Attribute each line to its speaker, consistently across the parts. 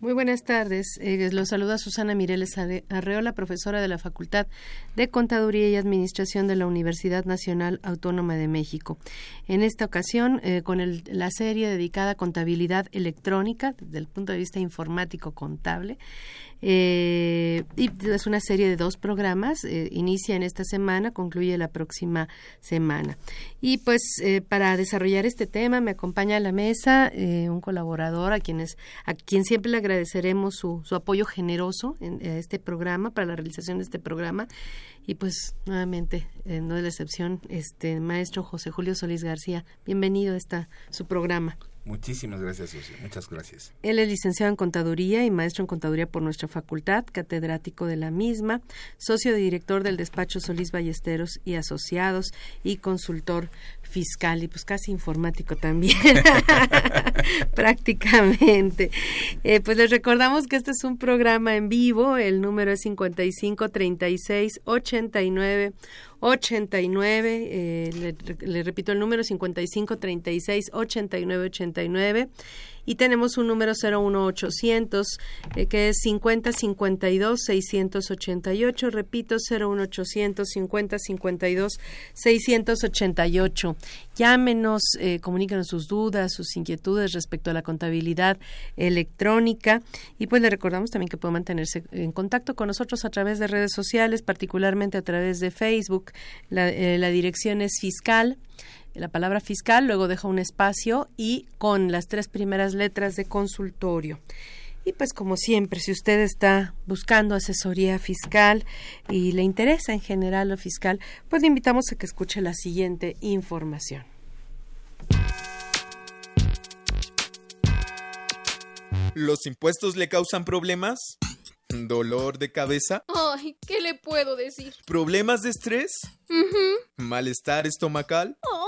Speaker 1: Muy buenas tardes. Eh, los saluda Susana Mireles Arreola, profesora de la Facultad de Contaduría y Administración de la Universidad Nacional Autónoma de México. En esta ocasión, eh, con el, la serie dedicada a contabilidad electrónica, desde el punto de vista informático contable, eh, y es una serie de dos programas, eh, inicia en esta semana, concluye la próxima semana. Y pues eh, para desarrollar este tema me acompaña a la mesa eh, un colaborador a, quienes, a quien siempre le agradeceremos su, su apoyo generoso en, este programa, para la realización de este programa. Y pues nuevamente, no es la excepción, este maestro José Julio Solís García, bienvenido a esta, su programa.
Speaker 2: Muchísimas gracias, Susi. Muchas gracias.
Speaker 1: Él es licenciado en Contaduría y maestro en Contaduría por nuestra facultad, catedrático de la misma, socio director del despacho Solís Ballesteros y Asociados y consultor fiscal y pues casi informático también, prácticamente. Eh, pues les recordamos que este es un programa en vivo, el número es 55 36 89 89, eh, le, le, repito el número 55 36 89 89 y tenemos un número 01800 eh, que es 5052 688, repito 01800 5052 688. Llámenos, eh, comuníquenos sus dudas, sus inquietudes respecto a la contabilidad electrónica y pues le recordamos también que puede mantenerse en contacto con nosotros a través de redes sociales, particularmente a través de Facebook. La, eh, la dirección es fiscal la palabra fiscal, luego deja un espacio y con las tres primeras letras de consultorio. Y pues como siempre, si usted está buscando asesoría fiscal y le interesa en general lo fiscal, pues le invitamos a que escuche la siguiente información.
Speaker 3: ¿Los impuestos le causan problemas? ¿Dolor de cabeza?
Speaker 4: Ay, ¿qué le puedo decir?
Speaker 3: ¿Problemas de estrés?
Speaker 4: Uh
Speaker 3: ¿Malestar estomacal?
Speaker 4: Ay.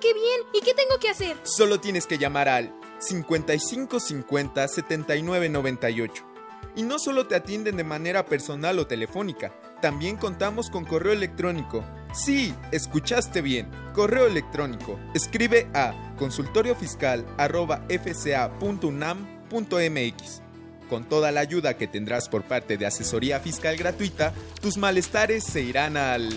Speaker 4: qué bien! ¿Y qué tengo que hacer?
Speaker 3: Solo tienes que llamar al 5550 7998. Y no solo te atienden de manera personal o telefónica, también contamos con correo electrónico. Sí, escuchaste bien. Correo electrónico. Escribe a consultoriofiscal.fca.unam.mx. Con toda la ayuda que tendrás por parte de asesoría fiscal gratuita, tus malestares se irán al...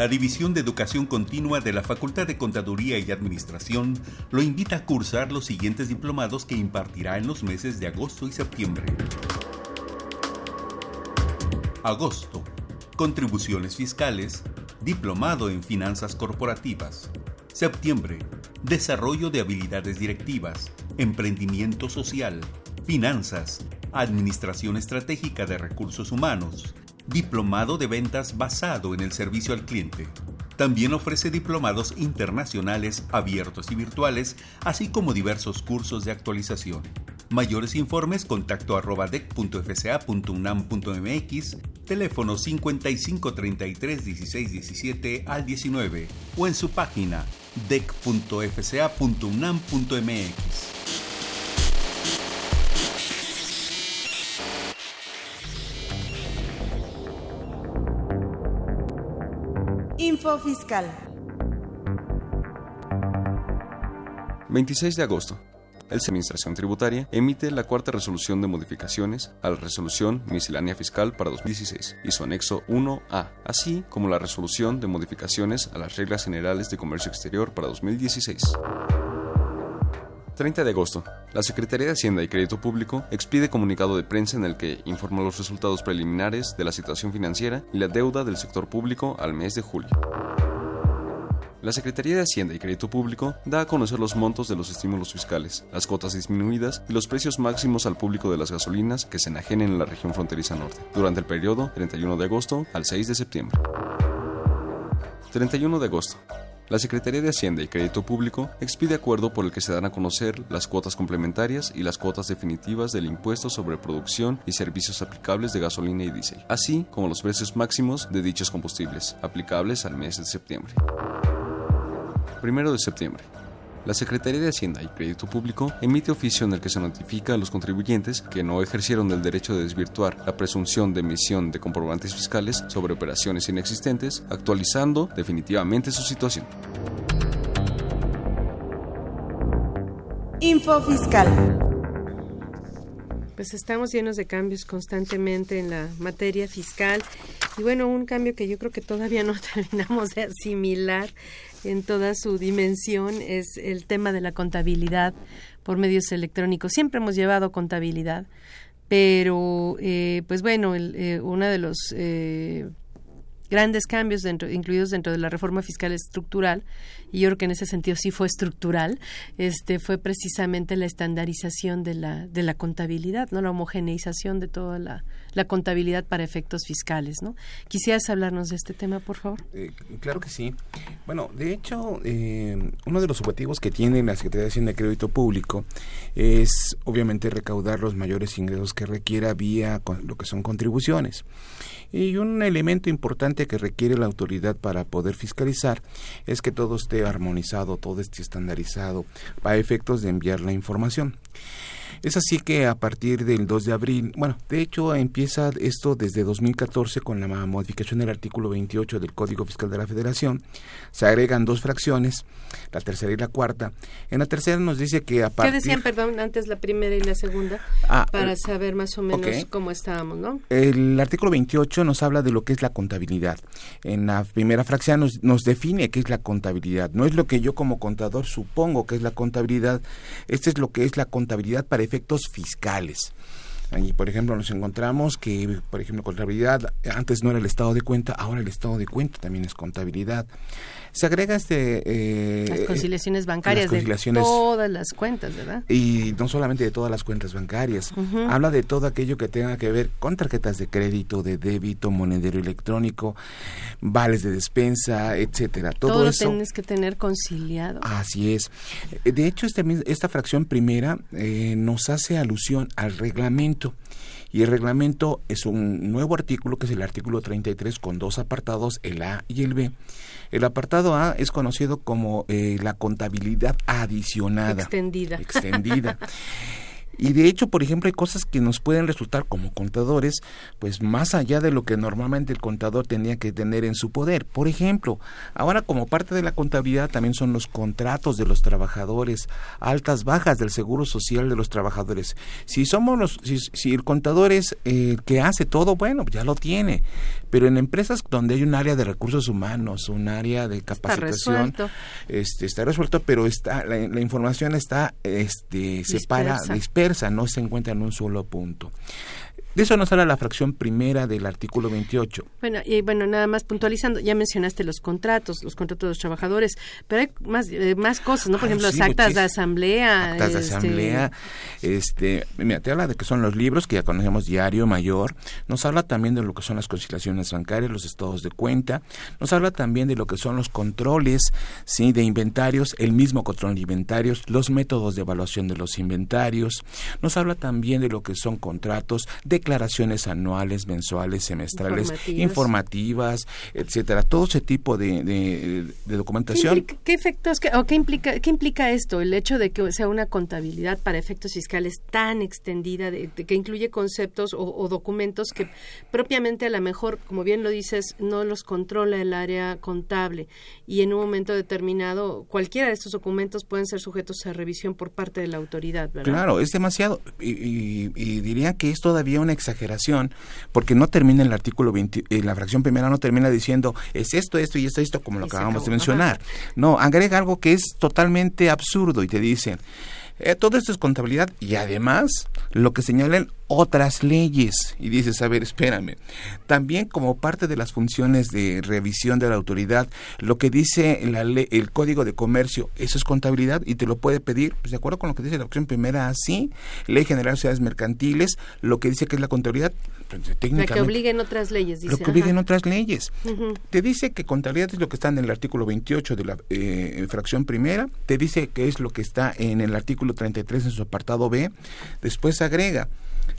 Speaker 5: La División de Educación Continua de la Facultad de Contaduría y Administración lo invita a cursar los siguientes diplomados que impartirá en los meses de agosto y septiembre. Agosto. Contribuciones fiscales. Diplomado en Finanzas Corporativas. Septiembre. Desarrollo de habilidades directivas. Emprendimiento social. Finanzas. Administración estratégica de recursos humanos diplomado de ventas basado en el servicio al cliente. También ofrece diplomados internacionales abiertos y virtuales, así como diversos cursos de actualización. Mayores informes contacto arroba dec.fca.unam.mx, teléfono 5533 1617 al 19 o en su página dec.fca.unam.mx.
Speaker 6: Fiscal.
Speaker 7: 26 de agosto. el Administración Tributaria emite la cuarta resolución de modificaciones a la resolución miscelánea fiscal para 2016 y su anexo 1A, así como la resolución de modificaciones a las reglas generales de comercio exterior para 2016. 30 de agosto, la Secretaría de Hacienda y Crédito Público expide comunicado de prensa en el que informa los resultados preliminares de la situación financiera y la deuda del sector público al mes de julio. La Secretaría de Hacienda y Crédito Público da a conocer los montos de los estímulos fiscales, las cuotas disminuidas y los precios máximos al público de las gasolinas que se enajenen en la región fronteriza norte, durante el periodo 31 de agosto al 6 de septiembre. 31 de agosto. La Secretaría de Hacienda y Crédito Público expide acuerdo por el que se dan a conocer las cuotas complementarias y las cuotas definitivas del impuesto sobre producción y servicios aplicables de gasolina y diésel, así como los precios máximos de dichos combustibles, aplicables al mes de septiembre. Primero de septiembre. La Secretaría de Hacienda y Crédito Público emite oficio en el que se notifica a los contribuyentes que no ejercieron el derecho de desvirtuar la presunción de emisión de comprobantes fiscales sobre operaciones inexistentes, actualizando definitivamente su situación.
Speaker 6: Info Fiscal.
Speaker 1: Pues estamos llenos de cambios constantemente en la materia fiscal y bueno, un cambio que yo creo que todavía no terminamos de asimilar en toda su dimensión es el tema de la contabilidad por medios electrónicos. Siempre hemos llevado contabilidad, pero eh, pues bueno, el, eh, uno de los eh, grandes cambios dentro, incluidos dentro de la reforma fiscal estructural y yo creo que en ese sentido sí fue estructural, este fue precisamente la estandarización de la, de la contabilidad, ¿no? La homogeneización de toda la, la contabilidad para efectos fiscales, ¿no? ¿Quisieras hablarnos de este tema, por favor?
Speaker 2: Eh, claro que sí. Bueno, de hecho, eh, uno de los objetivos que tiene la Secretaría de Hacienda de Crédito Público es, obviamente, recaudar los mayores ingresos que requiera vía lo que son contribuciones. Y un elemento importante que requiere la autoridad para poder fiscalizar es que todo esté armonizado, todo esté estandarizado para efectos de enviar la información. Es así que a partir del 2 de abril, bueno, de hecho empieza esto desde 2014 con la modificación del artículo 28 del Código Fiscal de la Federación. Se agregan dos fracciones, la tercera y la cuarta. En la tercera nos dice que a partir...
Speaker 1: ¿Qué decían, perdón, antes la primera y la segunda? Ah, para saber más o menos cómo estábamos, ¿no?
Speaker 2: El artículo 28 nos habla de lo que es la contabilidad. En la primera fracción nos, nos define qué es la contabilidad. No es lo que yo como contador supongo que es la contabilidad. Este es lo que es la contabilidad para efectos fiscales. Y, por ejemplo, nos encontramos que, por ejemplo, contabilidad, antes no era el estado de cuenta, ahora el estado de cuenta también es contabilidad se agrega este...
Speaker 1: Eh, las conciliaciones bancarias de todas las cuentas, ¿verdad?
Speaker 2: Y no solamente de todas las cuentas bancarias, habla de todo aquello que tenga que ver con tarjetas de crédito, de débito, monedero electrónico, vales de despensa, etcétera. Todo, eso
Speaker 1: tienes que tener conciliado.
Speaker 2: Así es. De hecho, este, esta fracción primera eh, nos hace alusión al reglamento y el reglamento es un nuevo artículo que es el artículo 33 con dos apartados, el A y el B, el apartado A es conocido como eh, la contabilidad adicionada.
Speaker 1: Extendida.
Speaker 2: Extendida. Y de hecho, por ejemplo, hay cosas que nos pueden resultar como contadores, pues más allá de lo que normalmente el contador tenía que tener en su poder. Por ejemplo, ahora como parte de la contabilidad también son los contratos de los trabajadores, altas, bajas del seguro social de los trabajadores. Si somos los, si, el contador es el que hace todo, bueno, ya lo tiene. Pero en empresas donde hay un área de recursos humanos, un área de capacitación, está resuelto, este, está resuelto pero está la, información está este, separa, dispersa no se encuentra en un solo punto. De eso nos habla la fracción primera del artículo 28.
Speaker 1: Bueno, y bueno, nada más puntualizando, ya mencionaste los contratos, los contratos de los trabajadores, pero hay más, eh, más cosas, ¿no? Por ejemplo, las actas de asamblea.
Speaker 2: Actas de este, asamblea, este, mira, te habla de que son los libros que ya conocemos, diario, mayor, nos habla también de lo que son las conciliaciones bancarias, los estados de cuenta, nos habla también de lo que son los controles, sí, de inventarios, el mismo control de inventarios, los métodos de evaluación de los inventarios, nos habla también de lo que son contratos, de declaraciones anuales, mensuales, semestrales, informativas, etcétera, todo ese tipo de, de, documentación.
Speaker 1: ¿Qué, efectos o qué implica qué implica esto? El hecho de que sea una contabilidad para efectos fiscales tan extendida, de, que incluye conceptos o, documentos que propiamente a lo mejor, como bien lo dices, no los controla el área contable y en un momento determinado cualquiera de estos documentos pueden ser sujetos a revisión por parte de la autoridad. ¿verdad?
Speaker 2: Claro, es demasiado y, diría que es todavía una exageración porque no termina el artículo 20, eh, la fracción primera no termina diciendo es esto, esto y esto, esto como lo acabamos de mencionar. No, agrega algo que es totalmente absurdo y te dice eh, todo esto es contabilidad y además lo que señalan otras leyes. Y dices, a ver, espérame. También como parte de las funciones de revisión de la autoridad, lo que dice la ley, el Código de Comercio, eso es contabilidad y te lo puede pedir, pues de acuerdo con lo que dice la opción primera, así, Ley General de Sociedades Mercantiles, lo que dice que es la contabilidad,
Speaker 1: pues, técnicamente. que obliguen otras leyes, dice.
Speaker 2: Lo que obliguen otras leyes. Te dice que contabilidad es lo que está en el artículo 28 de la eh, fracción primera, te dice que es lo que está en el artículo 33 en su apartado B, después agrega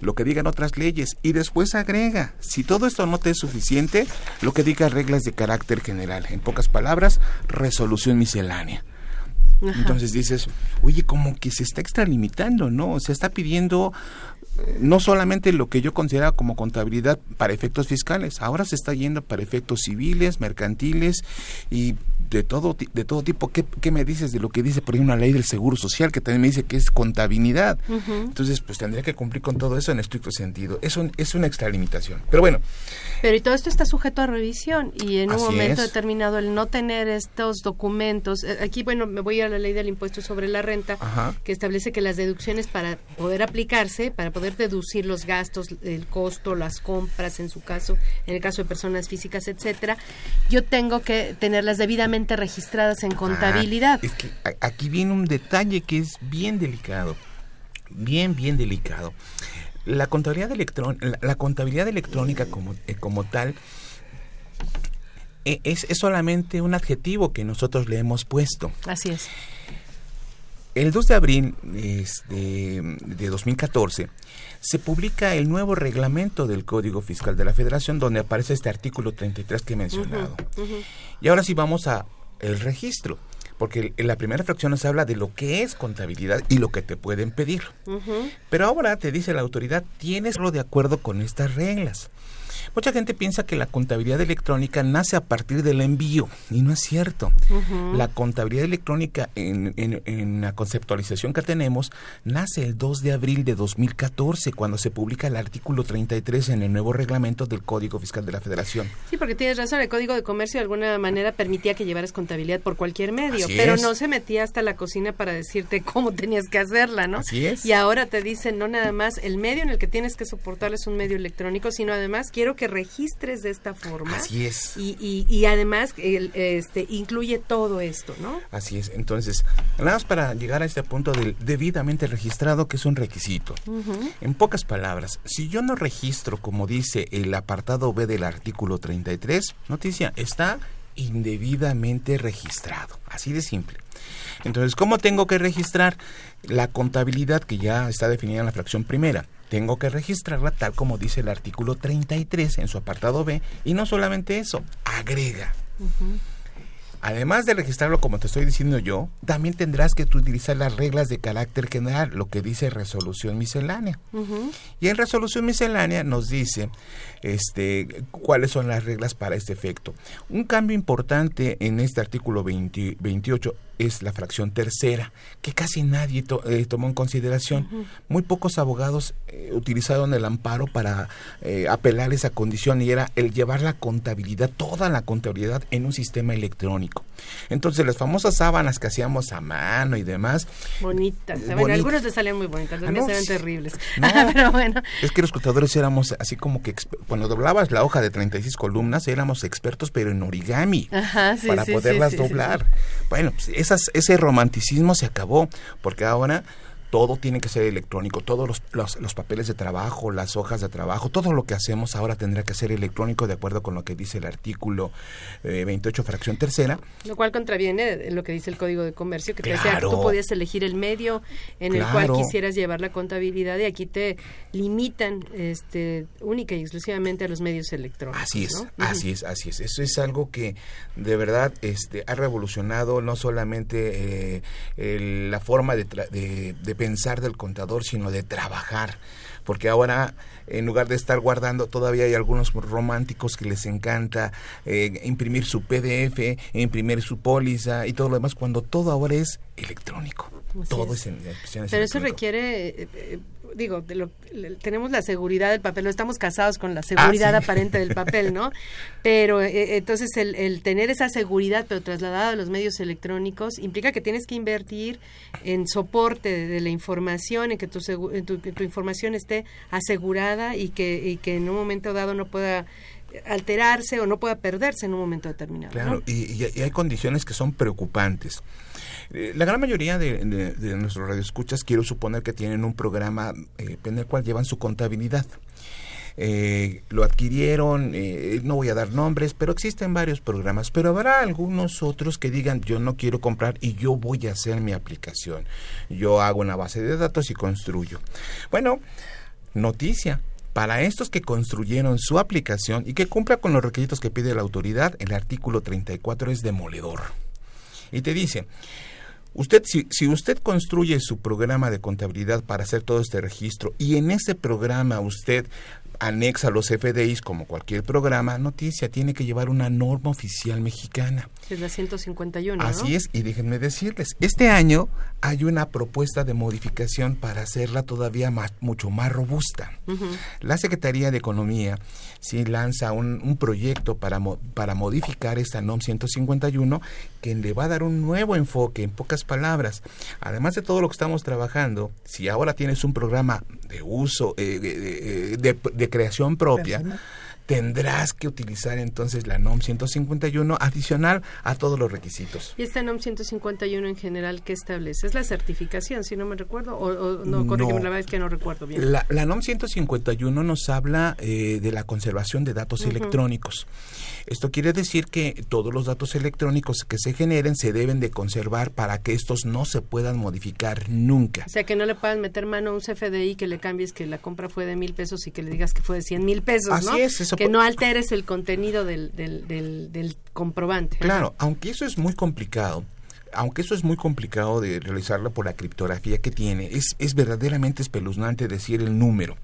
Speaker 2: lo que digan otras leyes y después agrega, si todo esto no te es suficiente, lo que diga reglas de carácter general, en pocas palabras, resolución miscelánea. Entonces dices, oye, como que se está extralimitando, ¿no? Se está pidiendo eh, no solamente lo que yo consideraba como contabilidad para efectos fiscales, ahora se está yendo para efectos civiles, mercantiles y de todo, de todo tipo. ¿Qué, ¿Qué, me dices de lo que dice por ejemplo una ley del Seguro Social que también me dice que es contabilidad? Entonces, pues tendría que cumplir con todo eso en estricto sentido. Es, un, es una extralimitación. Pero bueno.
Speaker 1: Pero y todo esto está sujeto a revisión y en un momento determinado el no tener estos documentos, eh, aquí bueno, me voy a la ley del impuesto sobre la renta que establece que las deducciones para poder aplicarse, para poder deducir los gastos, el costo, las compras en su caso, en el caso de personas físicas, etcétera, yo tengo que tenerlas debidamente registradas en contabilidad.
Speaker 2: Ah, aquí viene un detalle que es bien delicado, bien, bien delicado. La contabilidad, la, contabilidad electrónica como, eh, como tal eh, es, es, solamente un adjetivo que nosotros le hemos puesto.
Speaker 1: Así es.
Speaker 2: El 2 de abril este, de 2014 se publica el nuevo reglamento del Código Fiscal de la Federación donde aparece este artículo 33 que he mencionado. Y ahora sí vamos a el registro, porque en la primera fracción nos habla de lo que es contabilidad y lo que te pueden pedir. Pero ahora te dice la autoridad, tienes lo de acuerdo con estas reglas. Mucha gente piensa que la contabilidad electrónica nace a partir del envío y no es cierto. La contabilidad electrónica en, en, la conceptualización que tenemos nace el 2 de abril de 2014 cuando se publica el artículo 33 en el nuevo reglamento del Código Fiscal de la Federación.
Speaker 1: Sí, porque tienes razón, el Código de Comercio de alguna manera permitía que llevaras contabilidad por cualquier medio, pero no se metía hasta la cocina para decirte cómo tenías que hacerla, ¿no?
Speaker 2: Así es.
Speaker 1: Y ahora te dicen no nada más el medio en el que tienes que soportar es un medio electrónico, sino además quiero que registres de esta forma.
Speaker 2: Así es.
Speaker 1: Y, y, además este, incluye todo esto, ¿no?
Speaker 2: Así es. Entonces, nada más para llegar a este punto del debidamente registrado, que es un requisito. En pocas palabras, si yo no registro, como dice el apartado B del artículo 33, noticia, está indebidamente registrado. Así de simple. Entonces, ¿cómo tengo que registrar la contabilidad que ya está definida en la fracción primera? Tengo que registrarla tal como dice el artículo 33 en su apartado B y no solamente eso, agrega. Además de registrarlo como te estoy diciendo yo, también tendrás que utilizar las reglas de carácter general, lo que dice resolución miscelánea. Y en resolución miscelánea nos dice este, cuáles son las reglas para este efecto. Un cambio importante en este artículo 28 es la fracción tercera, que casi nadie eh, tomó en consideración. Muy pocos abogados eh, utilizaron el amparo para eh, apelar esa condición y era el llevar la contabilidad, toda la contabilidad en un sistema electrónico. Entonces las famosas sábanas que hacíamos a mano y demás.
Speaker 1: Bonitas. algunos te salían muy bonitas, otros ah, terribles.
Speaker 2: Pero bueno. Es que los contadores éramos así como que cuando doblabas la hoja de 36 columnas éramos expertos pero en origami para poderlas doblar. Bueno, pues ese romanticismo se acabó, porque ahora todo tiene que ser electrónico, todos los, los, los, papeles de trabajo, las hojas de trabajo, todo lo que hacemos ahora tendrá que ser electrónico de acuerdo con lo que dice el artículo eh, 28 fracción tercera.
Speaker 1: Lo cual contraviene lo que dice el Código de Comercio, que te decía que tú podías elegir el medio en el cual quisieras llevar la contabilidad y aquí te limitan este, única y exclusivamente a los medios electrónicos.
Speaker 2: Así es, así es, así es. Eso es algo que de verdad este, ha revolucionado no solamente eh, la forma de, de, de pensar del contador, sino de trabajar. Porque ahora, en lugar de estar guardando, todavía hay algunos románticos que les encanta eh, imprimir su PDF, imprimir su póliza y todo lo demás, cuando todo ahora es electrónico. todo es, en,
Speaker 1: Pero eso requiere eh, eh, digo, de lo, tenemos la seguridad del papel, no estamos casados con la seguridad
Speaker 2: Ah,
Speaker 1: aparente del papel, ¿no? Pero eh, entonces el, el, tener esa seguridad, pero trasladada a los medios electrónicos, implica que tienes que invertir en soporte de, de la información, en que tu, en tu, información esté asegurada y que, y que en un momento dado no pueda alterarse o no pueda perderse en un momento determinado.
Speaker 2: Claro,
Speaker 1: ¿no?
Speaker 2: y, y, hay condiciones que son preocupantes. Eh, la gran mayoría de, nuestros radioescuchas quiero suponer que tienen un programa eh, en el cual llevan su contabilidad. Eh, lo adquirieron, no voy a dar nombres, pero existen varios programas, pero habrá algunos otros que digan yo no quiero comprar y yo voy a hacer mi aplicación. Yo hago una base de datos y construyo. Bueno, noticia, para estos que construyeron su aplicación y que cumpla con los requisitos que pide la autoridad, el artículo 34 es demoledor. Y te dice, Usted, si, si, usted construye su programa de contabilidad para hacer todo este registro y en ese programa usted anexa los FDIs como cualquier programa, noticia, tiene que llevar una norma oficial mexicana.
Speaker 1: Es la 151.
Speaker 2: Así
Speaker 1: ¿no?
Speaker 2: es, y déjenme decirles, este año hay una propuesta de modificación para hacerla todavía más, mucho más robusta. Uh -huh. La Secretaría de Economía sí lanza un, un proyecto para, para modificar esta NOM 151 que le va a dar un nuevo enfoque, en pocas palabras. Además de todo lo que estamos trabajando, si ahora tienes un programa de uso, eh, de, de, de, creación propia, tendrás que utilizar entonces la NOM 151 adicional a todos los requisitos.
Speaker 1: ¿Y esta NOM 151 en general qué establece? ¿Es la certificación, si no me recuerdo? ¿O, o no, corrígeme, no, la verdad es que no recuerdo bien.
Speaker 2: La, la NOM 151 nos habla eh, de la conservación de datos uh -huh. electrónicos. Esto quiere decir que todos los datos electrónicos que se generen se deben de conservar para que estos no se puedan modificar nunca.
Speaker 1: O sea, que no le puedan meter mano a un CFDI que le cambies que la compra fue de mil pesos y que le digas que fue de cien mil pesos,
Speaker 2: Así
Speaker 1: ¿no?
Speaker 2: es, eso
Speaker 1: que no alteres el contenido del, del, del, del comprobante.
Speaker 2: Claro, aunque eso es muy complicado, aunque eso es muy complicado de realizarlo por la criptografía que tiene, es, es verdaderamente espeluznante decir el número.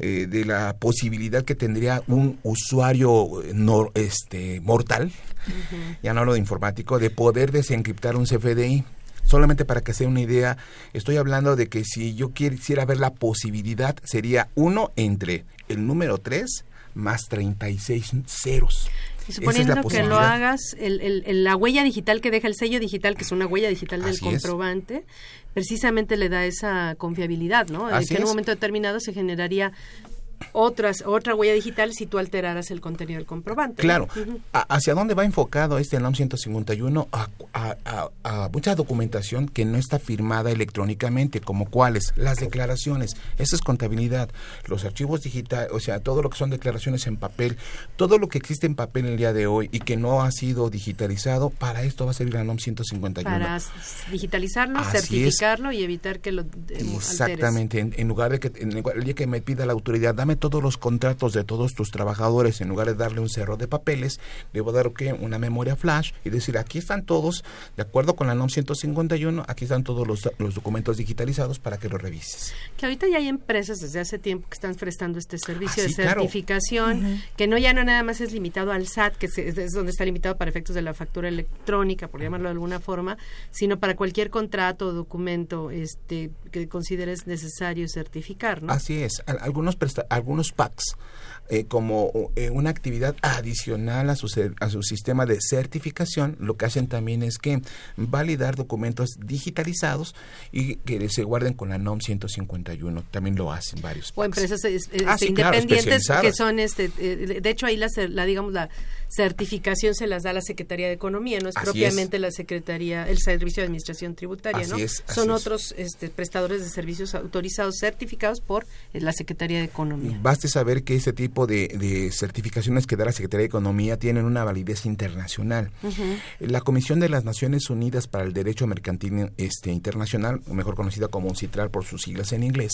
Speaker 2: Eh, de la posibilidad que tendría un usuario no, este, mortal, uh -huh. ya no hablo de informático, de poder desencriptar un CFDI. Solamente para que sea una idea, estoy hablando de que si yo quisiera ver la posibilidad, sería uno entre el número 3 más 36 ceros.
Speaker 1: Y suponiendo es que lo hagas, el, el, el, la huella digital que deja el sello digital, que es una huella digital del
Speaker 2: Así
Speaker 1: comprobante, es. precisamente le da esa confiabilidad, ¿no?
Speaker 2: Así
Speaker 1: que en un momento determinado se generaría otras otra huella digital si tú alteraras el contenido del comprobante.
Speaker 2: Claro.
Speaker 1: ¿no? Uh -huh.
Speaker 2: ¿Hacia dónde va enfocado este NOM 151? A, a, a, a, mucha documentación que no está firmada electrónicamente, como cuáles, las declaraciones, esa es contabilidad, los archivos digitales, o sea, todo lo que son declaraciones en papel, todo lo que existe en papel el día de hoy y que no ha sido digitalizado, para esto va a servir la NOM 151.
Speaker 1: Para digitalizarlo,
Speaker 2: Así
Speaker 1: certificarlo es. y evitar que lo
Speaker 2: Exactamente, en, en, lugar de que en el día que me pida la autoridad, dame todos los contratos de todos tus trabajadores, en lugar de darle un cerro de papeles, debo dar ¿qué? una memoria flash y decir, aquí están todos, de acuerdo con la NOM 151, aquí están todos los, los documentos digitalizados para que los revises.
Speaker 1: Que ahorita ya hay empresas desde hace tiempo que están prestando este servicio
Speaker 2: ah,
Speaker 1: de
Speaker 2: sí,
Speaker 1: certificación,
Speaker 2: claro. uh -huh.
Speaker 1: que no ya no nada más es limitado al SAT, que es, es donde está limitado para efectos de la factura electrónica, por llamarlo de alguna forma, sino para cualquier contrato o documento este, que consideres necesario certificar, ¿no?
Speaker 2: Así es, algunos presta algunos PACs eh, como eh, una actividad adicional a su, a su sistema de certificación, lo que hacen también es que validar documentos digitalizados y que se guarden con la NOM 151. También lo hacen varios.
Speaker 1: O empresas ah, este, independientes que son, este, de hecho ahí la, la digamos la certificación se las da la Secretaría de Economía, no es propiamente la Secretaría, el Servicio de Administración Tributaria, ¿no? Son otros este, prestadores de servicios autorizados, certificados por eh, la Secretaría de Economía.
Speaker 2: Baste saber que este tipo de, certificaciones que da la Secretaría de Economía tienen una validez internacional. La Comisión de las Naciones Unidas para el Derecho Mercantil este, Internacional, mejor conocida como UNCITRAL por sus siglas en inglés,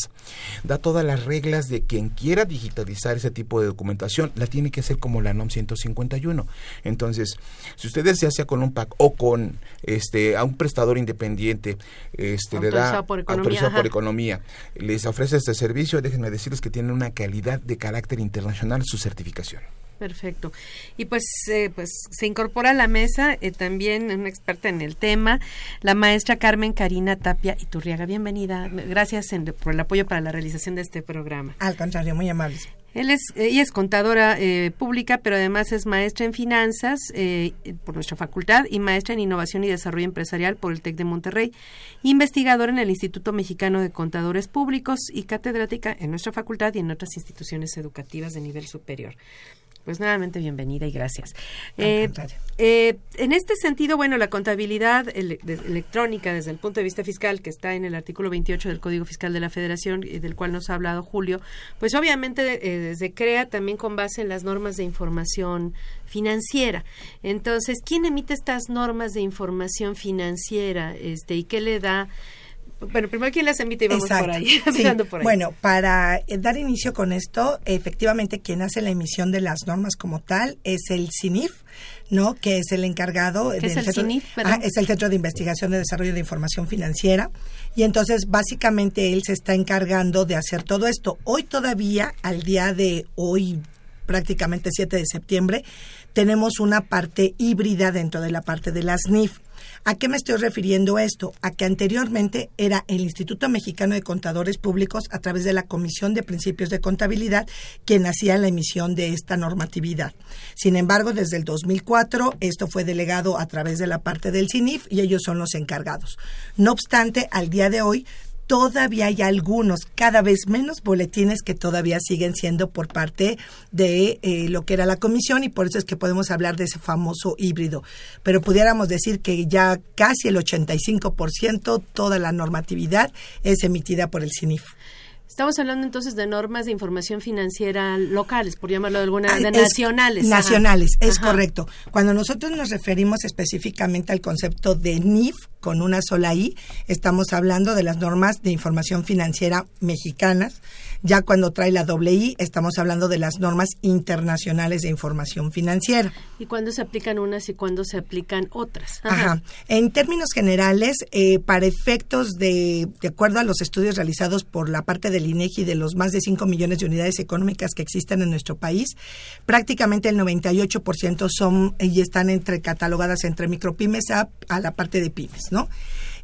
Speaker 2: da todas las reglas de quien quiera digitalizar ese tipo de documentación, la tiene que hacer como la NOM 151 entonces, si ustedes ya sea con un PAC o con este a un prestador independiente, este le da
Speaker 1: por economía,
Speaker 2: por economía, les ofrece este servicio, déjenme decirles que tiene una calidad de carácter internacional su certificación.
Speaker 1: Perfecto. Y pues, eh, pues se incorpora a la mesa eh, también una experta en el tema, la maestra Carmen Karina Tapia Iturriaga. Bienvenida. Gracias por el apoyo para la realización de este programa.
Speaker 8: Al contrario, muy amables.
Speaker 1: Él es, ella es contadora eh, pública, pero además es maestra en finanzas eh, por nuestra facultad y maestra en innovación y desarrollo empresarial por el TEC de Monterrey, investigadora en el Instituto Mexicano de Contadores Públicos y catedrática en nuestra facultad y en otras instituciones educativas de nivel superior. Pues nuevamente bienvenida y gracias. Eh, eh, en este sentido, bueno, la contabilidad electrónica desde el punto de vista fiscal, que está en el artículo 28 del Código Fiscal de la Federación, y del cual nos ha hablado Julio, pues obviamente eh, se crea también con base en las normas de información financiera. Entonces, ¿quién emite estas normas de información financiera este, y qué le da bueno, primero quién las emite y vamos por ahí,
Speaker 8: Bueno, para dar inicio con esto, efectivamente quien hace la emisión de las normas como tal es el CINIF, ¿no? Que es el encargado
Speaker 1: ¿Qué es el
Speaker 8: centro,
Speaker 1: CINIF,
Speaker 8: ah, es el Centro de Investigación de Desarrollo de Información Financiera y entonces básicamente él se está encargando de hacer todo esto. Hoy todavía al día de hoy prácticamente 7 de septiembre tenemos una parte híbrida dentro de la parte de las NIF. ¿A qué me estoy refiriendo esto? A que anteriormente era el Instituto Mexicano de Contadores Públicos a través de la Comisión de Principios de Contabilidad quien hacía la emisión de esta normatividad. Sin embargo, desde el 2004 esto fue delegado a través de la parte del CINIF y ellos son los encargados. No obstante, al día de hoy todavía hay algunos, cada vez menos boletines que todavía siguen siendo por parte de eh, lo que era la comisión y por eso es que podemos hablar de ese famoso híbrido. Pero pudiéramos decir que ya casi el 85% toda la normatividad es emitida por el CINIF.
Speaker 1: Estamos hablando entonces de normas de información financiera locales, por llamarlo de alguna manera, nacionales.
Speaker 8: Nacionales, es correcto. Cuando nosotros nos referimos específicamente al concepto de NIF, con una sola I, estamos hablando de las normas de información financiera mexicanas, ya cuando trae la doble I, estamos hablando de las normas internacionales de información financiera.
Speaker 1: ¿Y cuándo se aplican unas y cuándo se aplican otras?
Speaker 8: Ajá. En términos generales, eh, para efectos de, de acuerdo a los estudios realizados por la parte del INEGI de los más de 5 millones de unidades económicas que existen en nuestro país, prácticamente el 98% son y están entre catalogadas entre micropymes a, a la parte de pymes, ¿no?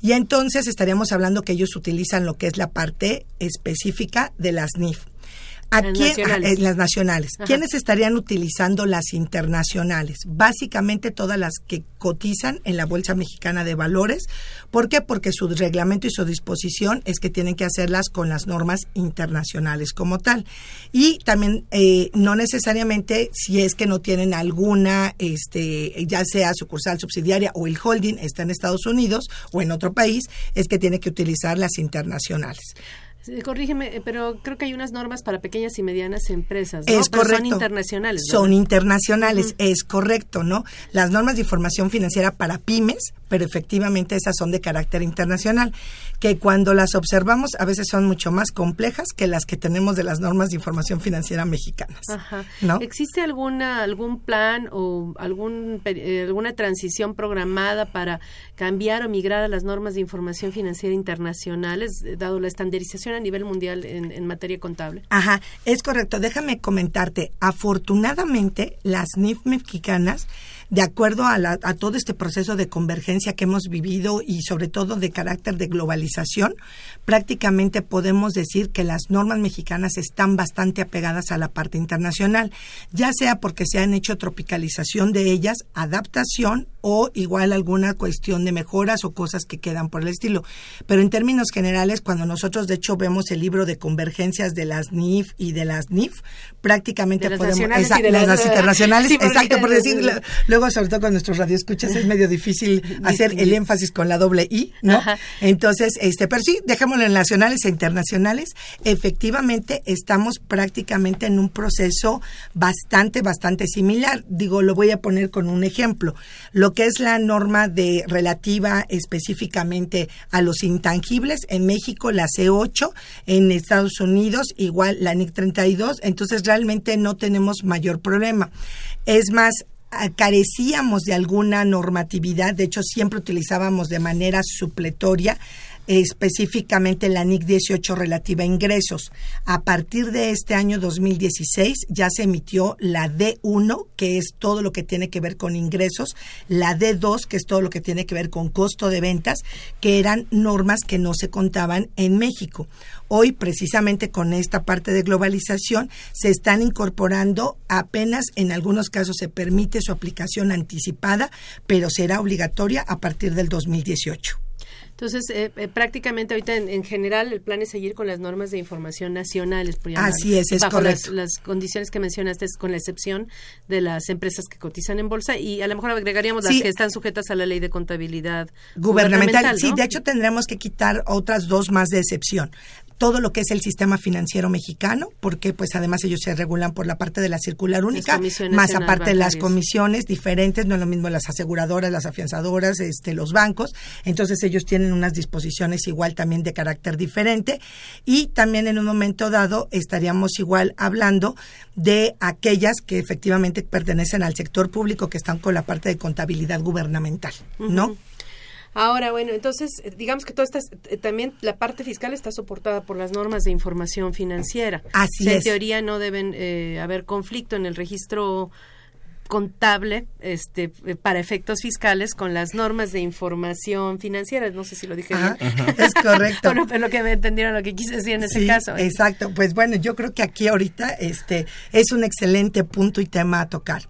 Speaker 8: Y entonces estaríamos hablando que ellos utilizan lo que es la parte específica de las NIF. ¿A las nacionales. las nacionales. ¿Quiénes estarían utilizando las internacionales? Básicamente todas las que cotizan en la Bolsa Mexicana de Valores. ¿Por qué? Porque su reglamento y su disposición es que tienen que hacerlas con las normas internacionales como tal. Y también eh, no necesariamente si es que no tienen alguna, este, ya sea sucursal subsidiaria o el holding está en Estados Unidos o en otro país, es que tiene que utilizar las internacionales.
Speaker 1: Corrígeme, eh, pero creo que hay unas normas para pequeñas y medianas empresas. ¿no? Es correcto. Son internacionales.
Speaker 8: Son internacionales, es correcto, ¿no? Las normas de información financiera para pymes, pero efectivamente esas son de carácter internacional, que cuando las observamos a veces son mucho más complejas que las que tenemos de las normas de información financiera mexicanas. Ajá. ¿no?
Speaker 1: ¿Existe alguna algún plan o algún eh, alguna transición programada para cambiar o migrar a las normas de información financiera internacionales, eh, dado la estandarización a nivel mundial en, en materia contable?
Speaker 8: Ajá, es correcto. Déjame comentarte. Afortunadamente, las NIF mexicanas de acuerdo a, a todo este proceso de convergencia que hemos vivido y sobre todo de carácter de globalización, prácticamente podemos decir que las normas mexicanas están bastante apegadas a la parte internacional, ya sea porque se han hecho tropicalización de ellas, adaptación o igual alguna cuestión de mejoras o cosas que quedan por el estilo. Pero en términos generales, cuando nosotros de hecho vemos el libro de convergencias de las NIF y de las NIF, prácticamente
Speaker 1: de
Speaker 8: podemos
Speaker 1: nacionales y
Speaker 8: de
Speaker 1: de
Speaker 8: las,
Speaker 1: las-
Speaker 8: internacionales,
Speaker 1: Sí, porque-
Speaker 8: exacto, por decir, luego sobre todo con nuestros radioescuchas es medio difícil hacer el énfasis con la doble I, ¿no?
Speaker 1: Ajá.
Speaker 8: Entonces, este, pero sí, dejémoslo en nacionales e internacionales. Efectivamente, estamos prácticamente en un proceso bastante, bastante similar. Digo, lo voy a poner con un ejemplo. Lo que es la norma de relativa específicamente a los intangibles, en México la C8, en Estados Unidos igual la NIC 32, entonces realmente no tenemos mayor problema. Es más, carecíamos de alguna normatividad, de hecho siempre utilizábamos de manera supletoria específicamente la NIC 18 relativa a ingresos. A partir de este año 2016 ya se emitió la D1, que es todo lo que tiene que ver con ingresos, la D2, que es todo lo que tiene que ver con costo de ventas, que eran normas que no se contaban en México. Hoy, precisamente con esta parte de globalización, se están incorporando apenas en algunos casos se permite su aplicación anticipada, pero será obligatoria a partir del 2018.
Speaker 1: Entonces, eh, eh, prácticamente ahorita en, en general el plan es seguir con las normas de información nacionales. por
Speaker 8: Así es, es
Speaker 1: bajo las,
Speaker 8: correcto.
Speaker 1: las condiciones que mencionaste, es con la excepción de las empresas que cotizan en bolsa y a lo mejor agregaríamos las que están sujetas a la ley de contabilidad
Speaker 8: gubernamental. Sí,
Speaker 1: ¿no?
Speaker 8: de hecho tendremos que quitar otras dos más de excepción. Todo lo que es el sistema financiero mexicano, porque pues además ellos se regulan por la parte de la circular única, más
Speaker 1: las
Speaker 8: aparte las
Speaker 1: bancarias.
Speaker 8: comisiones diferentes, no es lo mismo las aseguradoras, las afianzadoras, este, los bancos, entonces ellos tienen unas disposiciones igual también de carácter diferente y también en un momento dado estaríamos igual hablando de aquellas que efectivamente pertenecen al sector público que están con la parte de contabilidad gubernamental, ¿no?
Speaker 1: Ahora, bueno, entonces, eh, digamos que toda esta, eh, también la parte fiscal está soportada por las normas de información financiera.
Speaker 8: Así
Speaker 1: O sea,
Speaker 8: es.
Speaker 1: En teoría no deben eh, haber conflicto en el registro contable este eh, para efectos fiscales con las normas de información financiera no sé si lo dije
Speaker 8: Ajá,
Speaker 1: bien
Speaker 8: es correcto.
Speaker 1: bueno pero lo que me entendieron lo que quise decir en ese
Speaker 8: Sí,
Speaker 1: caso.
Speaker 8: Exacto, pues bueno, yo creo que aquí ahorita este es un excelente punto y tema a tocar.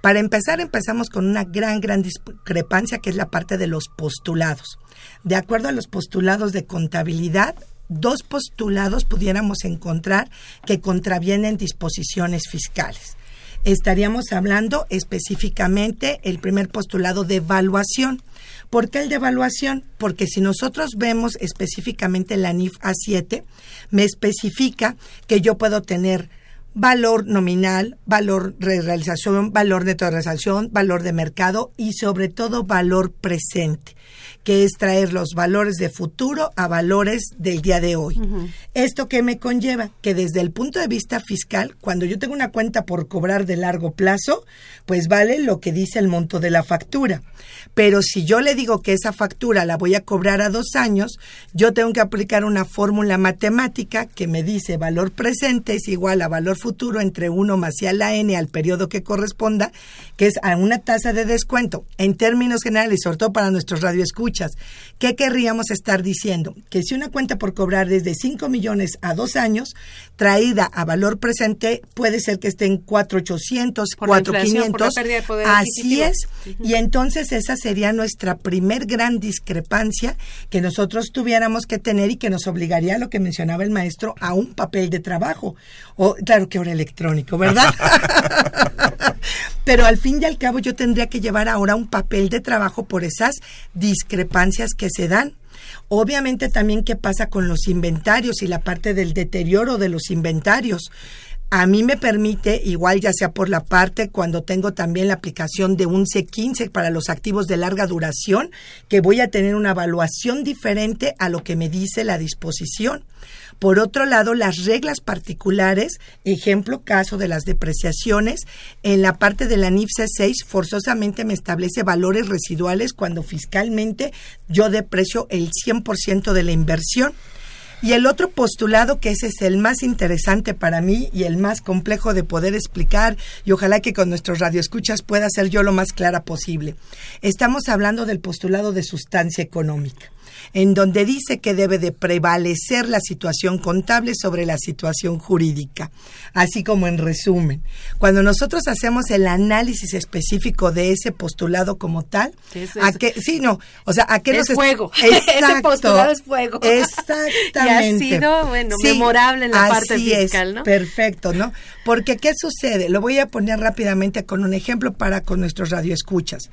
Speaker 8: Para empezar, empezamos con una gran, gran discrepancia que es la parte de los postulados. De acuerdo a los postulados de contabilidad, dos postulados pudiéramos encontrar que contravienen disposiciones fiscales. Estaríamos hablando específicamente el primer postulado de evaluación. ¿Por qué el de evaluación? Porque si nosotros vemos específicamente la NIF A7, me especifica que yo puedo tener valor nominal, valor de realización, valor de realización, valor de mercado y sobre todo valor presente, que es traer los valores de futuro a valores del día de hoy. ¿Esto qué me conlleva? Que desde el punto de vista fiscal, cuando yo tengo una cuenta por cobrar de largo plazo, pues vale lo que dice el monto de la factura. Pero si yo le digo que esa factura la voy a cobrar a dos años, yo tengo que aplicar una fórmula matemática que me dice valor presente es igual a valor futuro entre 1 más y a la n al periodo que corresponda, que es a una tasa de descuento. En términos generales, sobre todo para nuestros radioescuchas, ¿qué querríamos estar diciendo? Que si una cuenta por cobrar desde 5 millones a dos años, traída a valor presente, puede ser que esté en 4,800,
Speaker 1: Por la inflación, por la
Speaker 8: 4,500.
Speaker 1: pérdida de poder
Speaker 8: Así
Speaker 1: adquisitivo.
Speaker 8: es. Y entonces esa sería nuestra primer gran discrepancia que nosotros tuviéramos que tener y que nos obligaría a lo que mencionaba el maestro a un papel de trabajo. O claro que ahora electrónico, ¿verdad? Pero al fin y al cabo yo tendría que llevar ahora un papel de trabajo por esas discrepancias que se dan. Obviamente también qué pasa con los inventarios y la parte del deterioro de los inventarios. A mí me permite, igual ya sea por la parte cuando tengo también la aplicación de un C15 para los activos de larga duración, que voy a tener una evaluación diferente a lo que me dice la disposición. Por otro lado, las reglas particulares, ejemplo caso de las depreciaciones, en la parte de la NIF C6 forzosamente me establece valores residuales cuando fiscalmente yo deprecio el 100% de la inversión. Y el otro postulado, que ese es el más interesante para mí y el más complejo de poder explicar, y ojalá que con nuestros radioescuchas pueda ser yo lo más clara posible. Estamos hablando del postulado de sustancia económica en donde dice que debe de prevalecer la situación contable sobre la situación jurídica, así como en resumen. Cuando nosotros hacemos el análisis específico de ese postulado como tal, a qué, sí, no, o sea, a qué
Speaker 1: es
Speaker 8: nos
Speaker 1: fuego.
Speaker 8: Exacto,
Speaker 1: ese postulado es fuego.
Speaker 8: Exactamente.
Speaker 1: Y ha sido, bueno, memorable en la parte fiscal,
Speaker 8: es,
Speaker 1: ¿no?
Speaker 8: Perfecto, ¿no? Porque ¿qué sucede? Lo voy a poner rápidamente con un ejemplo para con nuestros radioescuchas.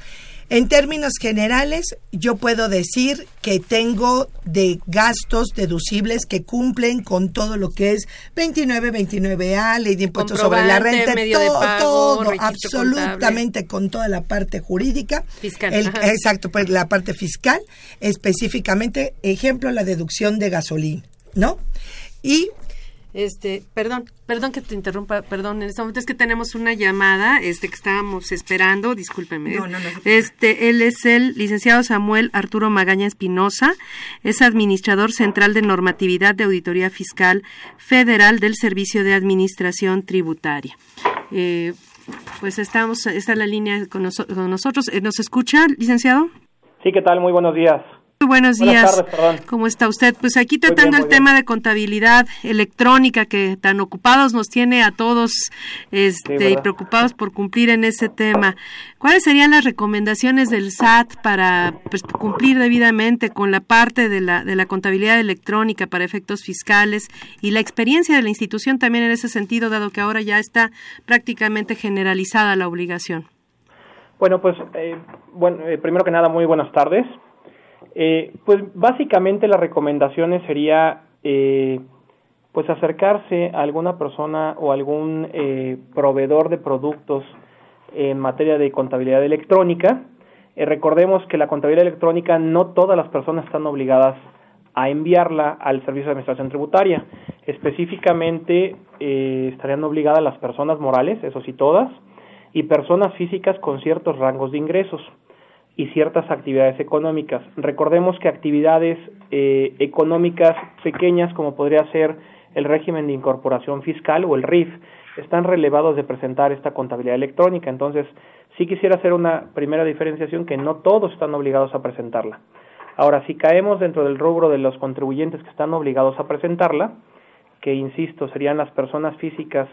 Speaker 8: En términos generales, yo puedo decir que tengo de gastos deducibles que cumplen con todo lo que es 29, 29A, ley de impuestos sobre la renta, todo, todo absolutamente con toda la parte jurídica.
Speaker 1: Fiscal.
Speaker 8: exacto, pues la parte fiscal, específicamente, ejemplo, la deducción de gasolina, ¿no? Y
Speaker 1: este, perdón, perdón que te interrumpa, perdón, en este momento es que tenemos una llamada, este, que estábamos esperando, discúlpeme.
Speaker 8: No, no, no.
Speaker 1: Este, él es el licenciado Samuel Arturo Magaña Espinosa, es administrador central de normatividad de auditoría fiscal federal del Servicio de Administración Tributaria. Eh, pues estamos, está la línea con, con nosotros. Eh, ¿Nos escucha, licenciado?
Speaker 9: Sí, ¿qué tal? Muy buenos días.
Speaker 1: Muy buenos días. ¿Cómo está usted? Pues aquí tratando el tema de contabilidad electrónica que tan ocupados nos tiene a todos este, y preocupados por cumplir en ese tema. ¿Cuáles serían las recomendaciones del SAT para pues, cumplir debidamente con la parte de la, de la contabilidad electrónica para efectos fiscales y la experiencia de la institución también en ese sentido, dado que ahora ya está prácticamente generalizada la obligación?
Speaker 9: Bueno, pues eh, bueno, eh, primero que nada, muy buenas tardes. Eh, pues básicamente las recomendaciones sería eh, pues acercarse a alguna persona o algún eh, proveedor de productos en materia de contabilidad electrónica. Eh, recordemos que la contabilidad electrónica no todas las personas están obligadas a enviarla al Servicio de Administración Tributaria. Específicamente eh, estarían obligadas las personas morales, eso sí todas, y personas físicas con ciertos rangos de ingresos y ciertas actividades económicas. Recordemos que actividades eh, económicas pequeñas, como podría ser el régimen de incorporación fiscal o el RIF, están relevados de presentar esta contabilidad electrónica. Entonces, sí quisiera hacer una primera diferenciación que no todos están obligados a presentarla. Ahora, si caemos dentro del rubro de los contribuyentes que están obligados a presentarla, que insisto, serían las personas físicas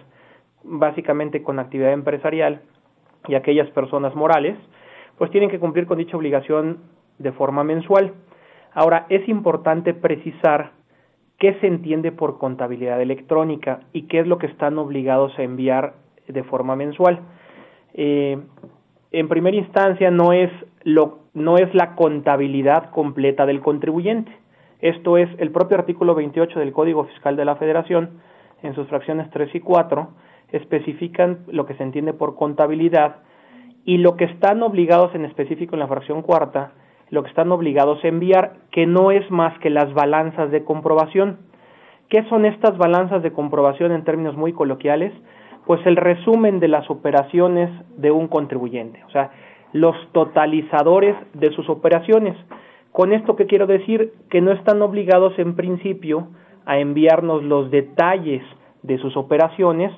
Speaker 9: básicamente con actividad empresarial y aquellas personas morales, pues tienen que cumplir con dicha obligación de forma mensual. Ahora, es importante precisar qué se entiende por contabilidad electrónica y qué es lo que están obligados a enviar de forma mensual. Eh, en primera instancia, no es, lo, no es la contabilidad completa del contribuyente. Esto es el propio artículo 28 del Código Fiscal de la Federación, en sus fracciones 3 y 4, especifican lo que se entiende por contabilidad y lo que están obligados en específico en la fracción cuarta, lo que están obligados a enviar, que no es más que las balanzas de comprobación. ¿Qué son estas balanzas de comprobación en términos muy coloquiales? Pues el resumen de las operaciones de un contribuyente, o sea, los totalizadores de sus operaciones. Con esto que quiero decir que no están obligados en principio a enviarnos los detalles de sus operaciones,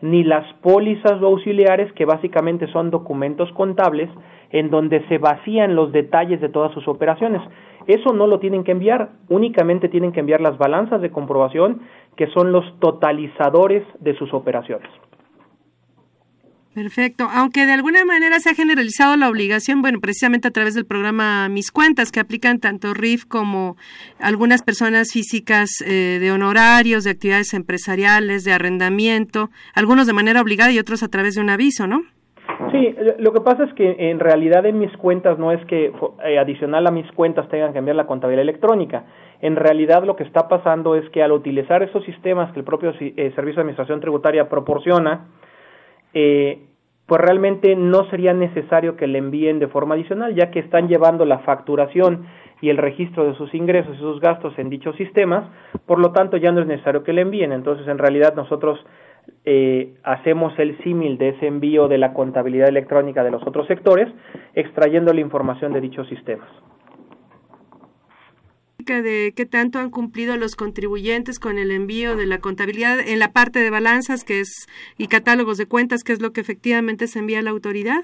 Speaker 9: ni las pólizas o auxiliares, que básicamente son documentos contables en donde se vacían los detalles de todas sus operaciones. Eso no lo tienen que enviar, únicamente tienen que enviar las balanzas de comprobación, que son los totalizadores de sus operaciones.
Speaker 1: Perfecto. Aunque de alguna manera se ha generalizado la obligación, bueno, precisamente a través del programa Mis Cuentas, que aplican tanto RIF como algunas personas físicas eh, de honorarios, de actividades empresariales, de arrendamiento, algunos de manera obligada y otros a través de un aviso, ¿no?
Speaker 9: Sí, lo que pasa es que en realidad en mis cuentas no es que eh, adicional a mis cuentas tengan que enviar la contabilidad electrónica. En realidad lo que está pasando es que al utilizar esos sistemas que el propio eh, Servicio de Administración Tributaria proporciona, eh, pues realmente no sería necesario que le envíen de forma adicional, ya que están llevando la facturación y el registro de sus ingresos y sus gastos en dichos sistemas, por lo tanto ya no es necesario que le envíen. Entonces, en realidad nosotros eh, hacemos el símil de ese envío de la contabilidad electrónica de los otros sectores, extrayendo la información de dichos sistemas.
Speaker 1: De qué tanto han cumplido los contribuyentes con el envío de la contabilidad en la parte de balanzas que es y catálogos de cuentas, que es lo que efectivamente se envía a la autoridad?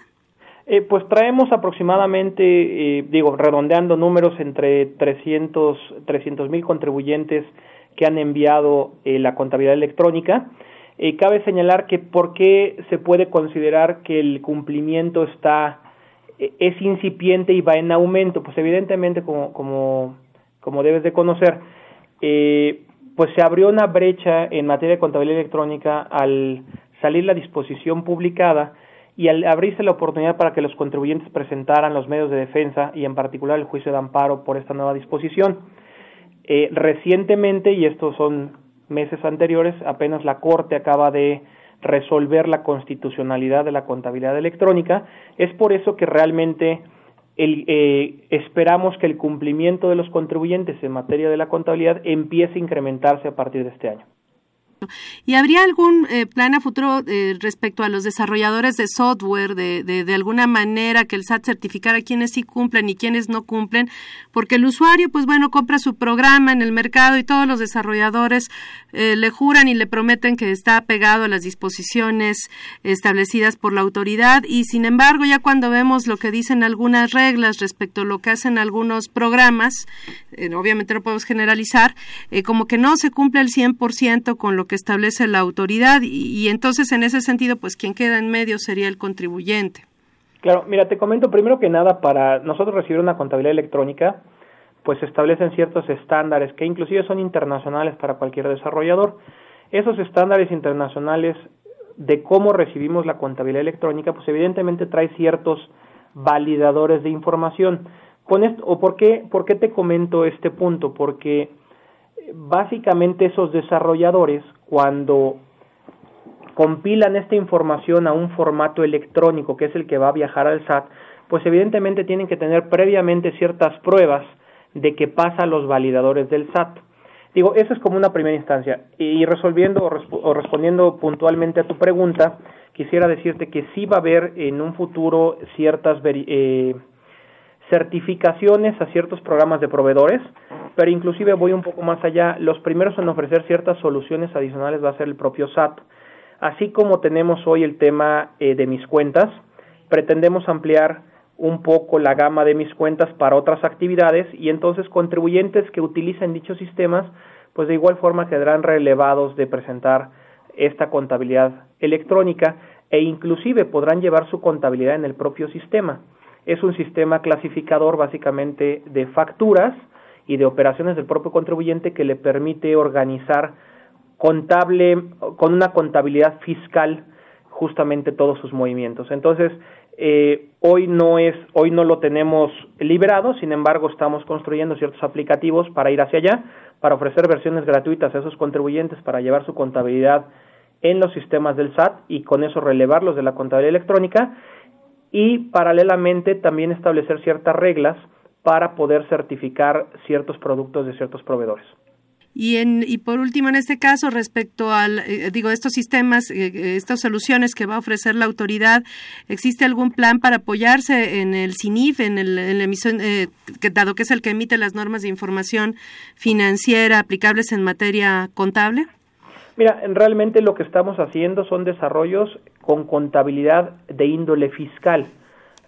Speaker 9: Eh, pues traemos aproximadamente, eh, digo, redondeando números entre 300 mil contribuyentes que han enviado eh, la contabilidad electrónica. cabe señalar que por qué se puede considerar que el cumplimiento está es incipiente y va en aumento, pues evidentemente como como debes de conocer, pues se abrió una brecha en materia de contabilidad electrónica al salir la disposición publicada y al abrirse la oportunidad para que los contribuyentes presentaran los medios de defensa y en particular el juicio de amparo por esta nueva disposición. Eh, recientemente, y estos son meses anteriores, apenas la Corte acaba de resolver la constitucionalidad de la contabilidad electrónica. Es por eso que realmente el, eh, esperamos que el cumplimiento de los contribuyentes en materia de la contabilidad empiece a incrementarse a partir de este año.
Speaker 1: ¿Y habría algún eh, plan a futuro eh, respecto a los desarrolladores de software, de, de, alguna manera que el SAT certificara quiénes sí cumplen y quiénes no cumplen? Porque el usuario, pues bueno, compra su programa en el mercado y todos los desarrolladores eh, le juran y le prometen que está pegado a las disposiciones establecidas por la autoridad y sin embargo ya cuando vemos lo que dicen algunas reglas respecto a lo que hacen algunos programas, obviamente no podemos generalizar, como que no se cumple el 100% con lo que establece la autoridad y, entonces en ese sentido pues quien queda en medio sería el contribuyente.
Speaker 9: Claro, mira, te comento primero que nada, para nosotros recibir una contabilidad electrónica, pues se establecen ciertos estándares que inclusive son internacionales para cualquier desarrollador. Esos estándares internacionales de cómo recibimos la contabilidad electrónica, pues evidentemente trae ciertos validadores de información. Con esto, ¿O por qué, por qué te comento este punto? Porque básicamente esos desarrolladores cuando compilan esta información a un formato electrónico que es el que va a viajar al SAT, pues evidentemente tienen que tener previamente ciertas pruebas de que pasa a los validadores del SAT. Digo, eso es como una primera instancia. Y resolviendo o, respondiendo puntualmente a tu pregunta, quisiera decirte que sí va a haber en un futuro ciertas eh, certificaciones a ciertos programas de proveedores, pero inclusive voy un poco más allá, los primeros en ofrecer ciertas soluciones adicionales va a ser el propio SAT. Así como tenemos hoy el tema eh, de mis cuentas, pretendemos ampliar un poco la gama de mis cuentas para otras actividades y entonces contribuyentes que utilicen dichos sistemas, pues de igual forma quedarán relevados de presentar esta contabilidad electrónica e inclusive podrán llevar su contabilidad en el propio sistema es un sistema clasificador básicamente de facturas y de operaciones del propio contribuyente que le permite organizar contable con una contabilidad fiscal justamente todos sus movimientos. Entonces, eh, hoy no es, hoy no lo tenemos liberado, sin embargo, estamos construyendo ciertos aplicativos para ir hacia allá, para ofrecer versiones gratuitas a esos contribuyentes para llevar su contabilidad en los sistemas del SAT y con eso relevarlos de la contabilidad electrónica y paralelamente también establecer ciertas reglas para poder certificar ciertos productos de ciertos proveedores.
Speaker 1: Y, en, y por último, en este caso, respecto al, eh, digo, estos sistemas, eh, eh, estas soluciones que va a ofrecer la autoridad, ¿existe algún plan para apoyarse en el CINIF, en el, en emisión, que, dado que es el que emite las normas de información financiera aplicables en materia contable?
Speaker 9: Mira, realmente lo que estamos haciendo son desarrollos con contabilidad de índole fiscal,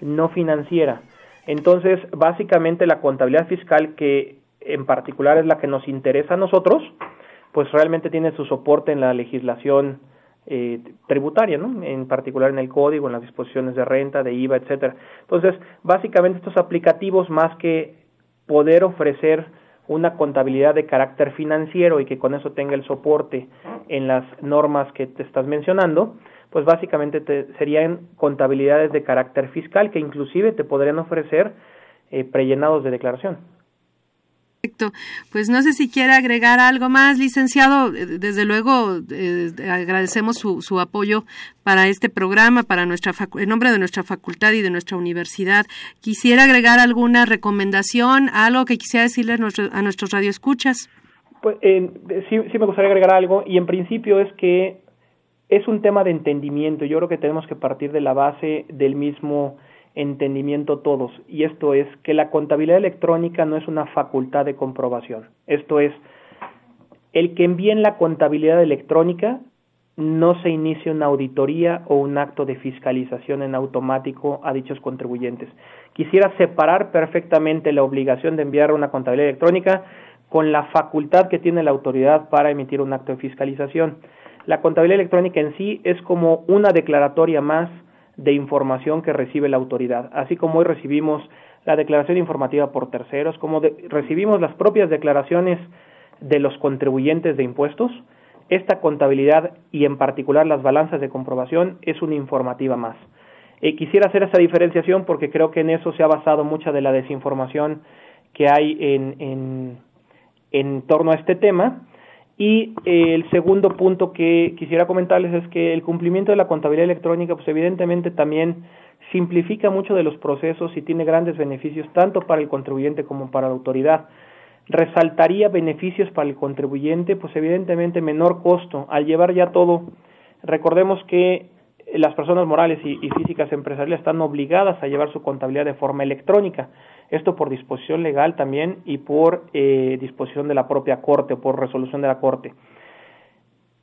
Speaker 9: no financiera. Entonces, básicamente la contabilidad fiscal, que en particular es la que nos interesa a nosotros, pues realmente tiene su soporte en la legislación eh, tributaria, ¿no? En particular en el código, en las disposiciones de renta, de IVA, etcétera. Entonces, básicamente estos aplicativos, más que poder ofrecer una contabilidad de carácter financiero y que con eso tenga el soporte en las normas que te estás mencionando, pues básicamente te, serían contabilidades de carácter fiscal que inclusive te podrían ofrecer eh, prellenados de declaración.
Speaker 1: Perfecto. Pues no sé si quiere agregar algo más, licenciado. Eh, desde luego eh, agradecemos su, su, apoyo para este programa, para nuestra en nombre de nuestra facultad y de nuestra universidad. Quisiera agregar alguna recomendación, algo que quisiera decirle a, a nuestros radioescuchas.
Speaker 9: Pues sí, sí me gustaría agregar algo y en principio es que es un tema de entendimiento. Yo creo que tenemos que partir de la base del mismo entendimiento todos, y esto es que la contabilidad electrónica no es una facultad de comprobación. Esto es, el que envíen la contabilidad electrónica no se inicia una auditoría o un acto de fiscalización en automático a dichos contribuyentes. Quisiera separar perfectamente la obligación de enviar una contabilidad electrónica con la facultad que tiene la autoridad para emitir un acto de fiscalización. La contabilidad electrónica en sí es como una declaratoria más de información que recibe la autoridad, así como hoy recibimos la declaración informativa por terceros, como recibimos las propias declaraciones de los contribuyentes de impuestos, esta contabilidad y en particular las balanzas de comprobación es una informativa más. Eh, quisiera hacer esa diferenciación porque creo que en eso se ha basado mucha de la desinformación que hay en, en, en torno a este tema. Y eh, el segundo punto que quisiera comentarles es que el cumplimiento de la contabilidad electrónica, pues evidentemente también simplifica mucho de los procesos y tiene grandes beneficios tanto para el contribuyente como para la autoridad resaltaría beneficios para el contribuyente, pues evidentemente menor costo al llevar ya todo. Recordemos que las personas morales y, físicas empresariales están obligadas a llevar su contabilidad de forma electrónica. Esto por disposición legal también y por eh, disposición de la propia Corte o por resolución de la Corte.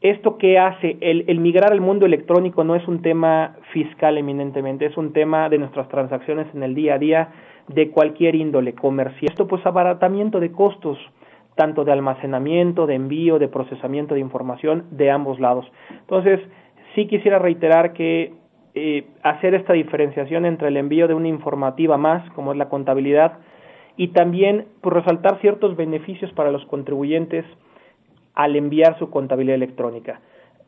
Speaker 9: ¿Esto qué hace? El, el, migrar al mundo electrónico no es un tema fiscal eminentemente, es un tema de nuestras transacciones en el día a día de cualquier índole comercial. Esto pues abaratamiento de costos, tanto de almacenamiento, de envío, de procesamiento de información de ambos lados. Entonces, sí quisiera reiterar que eh, hacer esta diferenciación entre el envío de una informativa más, como es la contabilidad, y también pues, resaltar ciertos beneficios para los contribuyentes al enviar su contabilidad electrónica.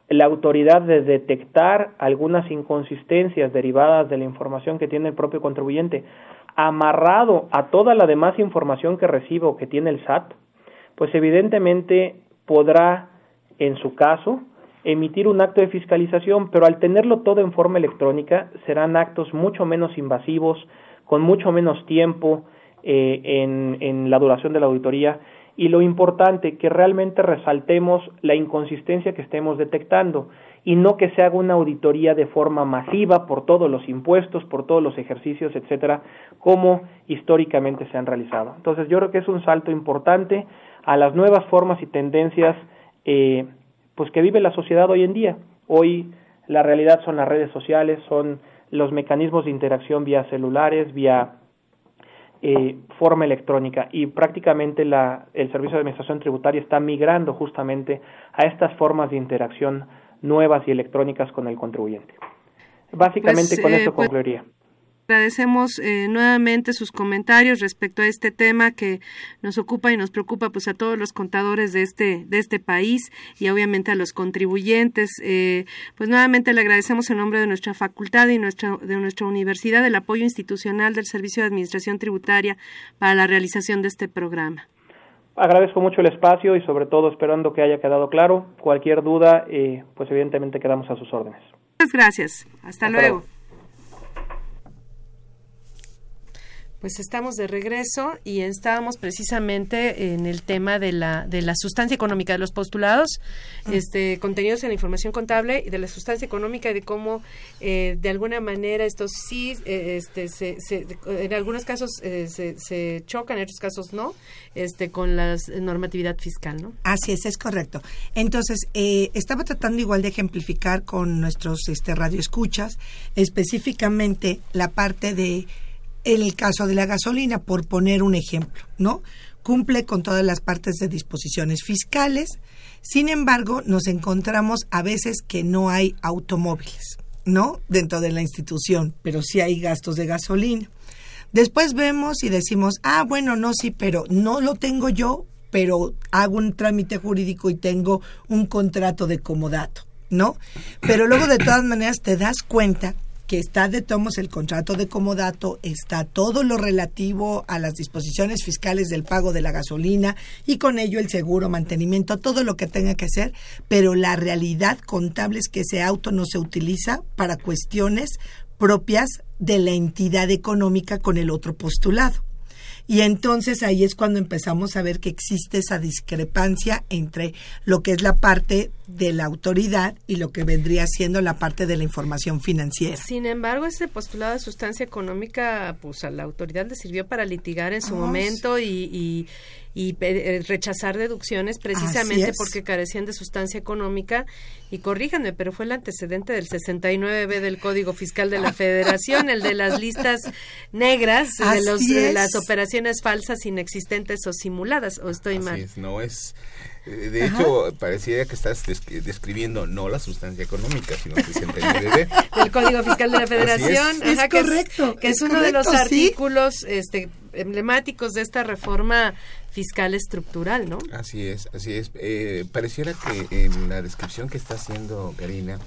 Speaker 9: La autoridad de detectar algunas inconsistencias derivadas de la información que tiene el propio contribuyente amarrado a toda la demás información que recibe o que tiene el SAT, pues evidentemente podrá, en su caso, emitir un acto de fiscalización, pero al tenerlo todo en forma electrónica serán actos mucho menos invasivos, con mucho menos tiempo eh, en, en la duración de la auditoría y lo importante que realmente resaltemos la inconsistencia que estemos detectando y no que se haga una auditoría de forma masiva por todos los impuestos, por todos los ejercicios, etcétera, como históricamente se han realizado. Entonces, yo creo que es un salto importante a las nuevas formas y tendencias eh, pues que vive la sociedad hoy en día. Hoy la realidad son las redes sociales, son los mecanismos de interacción vía celulares, vía eh, forma electrónica y prácticamente la, el Servicio de Administración Tributaria está migrando justamente a estas formas de interacción nuevas y electrónicas con el contribuyente. Básicamente
Speaker 1: Pues,
Speaker 9: con
Speaker 1: eh,
Speaker 9: eso
Speaker 1: pues-
Speaker 9: concluiría.
Speaker 1: Agradecemos eh, nuevamente sus comentarios respecto a este tema que nos ocupa y nos preocupa pues a todos los contadores de este de este país y obviamente a los contribuyentes. Eh, pues nuevamente le agradecemos en nombre de nuestra facultad y nuestra de nuestra universidad el apoyo institucional del Servicio de Administración Tributaria para la realización de este programa.
Speaker 9: Agradezco mucho el espacio y sobre todo esperando que haya quedado claro. Cualquier duda, eh, pues evidentemente quedamos a sus órdenes.
Speaker 1: Muchas gracias. Hasta,
Speaker 9: Hasta
Speaker 1: luego.
Speaker 9: luego.
Speaker 1: Pues estamos de regreso y estábamos precisamente en el tema de la de la sustancia económica de los postulados, este contenidos en la información contable y de la sustancia económica y de cómo eh, de alguna manera estos sí eh, este se, se- en algunos casos eh, se, se chocan, en otros casos no, este con la normatividad fiscal, ¿no?
Speaker 8: Así es, es correcto. Entonces, eh, estaba tratando igual de ejemplificar con nuestros este, radioescuchas, específicamente la parte de, en el caso de la gasolina, por poner un ejemplo, ¿no? Cumple con todas las partes de disposiciones fiscales, sin embargo, nos encontramos a veces que no hay automóviles, ¿no? Dentro de la institución, pero sí hay gastos de gasolina. Después vemos y decimos, ah, bueno, no, sí, pero no lo tengo yo, pero hago un trámite jurídico y tengo un contrato de comodato, ¿no? Pero luego de todas maneras te das cuenta que está de tomos el contrato de comodato, está todo lo relativo a las disposiciones fiscales del pago de la gasolina y con ello el seguro, mantenimiento, todo lo que tenga que ser, pero la realidad contable es que ese auto no se utiliza para cuestiones propias de la entidad económica con el otro postulado. Y entonces ahí es cuando empezamos a ver que existe esa discrepancia entre lo que es la parte de la autoridad y lo que vendría siendo la parte de la información financiera.
Speaker 1: Sin embargo, ese postulado de sustancia económica, pues a la autoridad le sirvió para litigar en su
Speaker 8: Ah,
Speaker 1: momento y, y eh, rechazar deducciones precisamente porque carecían de sustancia económica. Y corríjanme, pero fue el antecedente del 69B del Código Fiscal de la Federación, el de las listas negras, de, los, de
Speaker 2: es.
Speaker 1: las operaciones falsas, inexistentes o simuladas. ¿O estoy
Speaker 2: Así
Speaker 1: mal?
Speaker 2: es, no es. eh, De
Speaker 1: Ajá.
Speaker 2: hecho, pareciera que estás descri- describiendo no la sustancia económica, sino el 69B.
Speaker 1: del Código Fiscal de la
Speaker 2: Así es.
Speaker 1: Federación,
Speaker 2: Es
Speaker 1: que
Speaker 8: correcto,
Speaker 1: que es,
Speaker 8: es
Speaker 1: uno de los
Speaker 8: sí.
Speaker 1: artículos este, emblemáticos de esta reforma fiscal estructural, ¿no?
Speaker 2: Así es, así es. Eh, pareciera que en la descripción que está haciendo Karina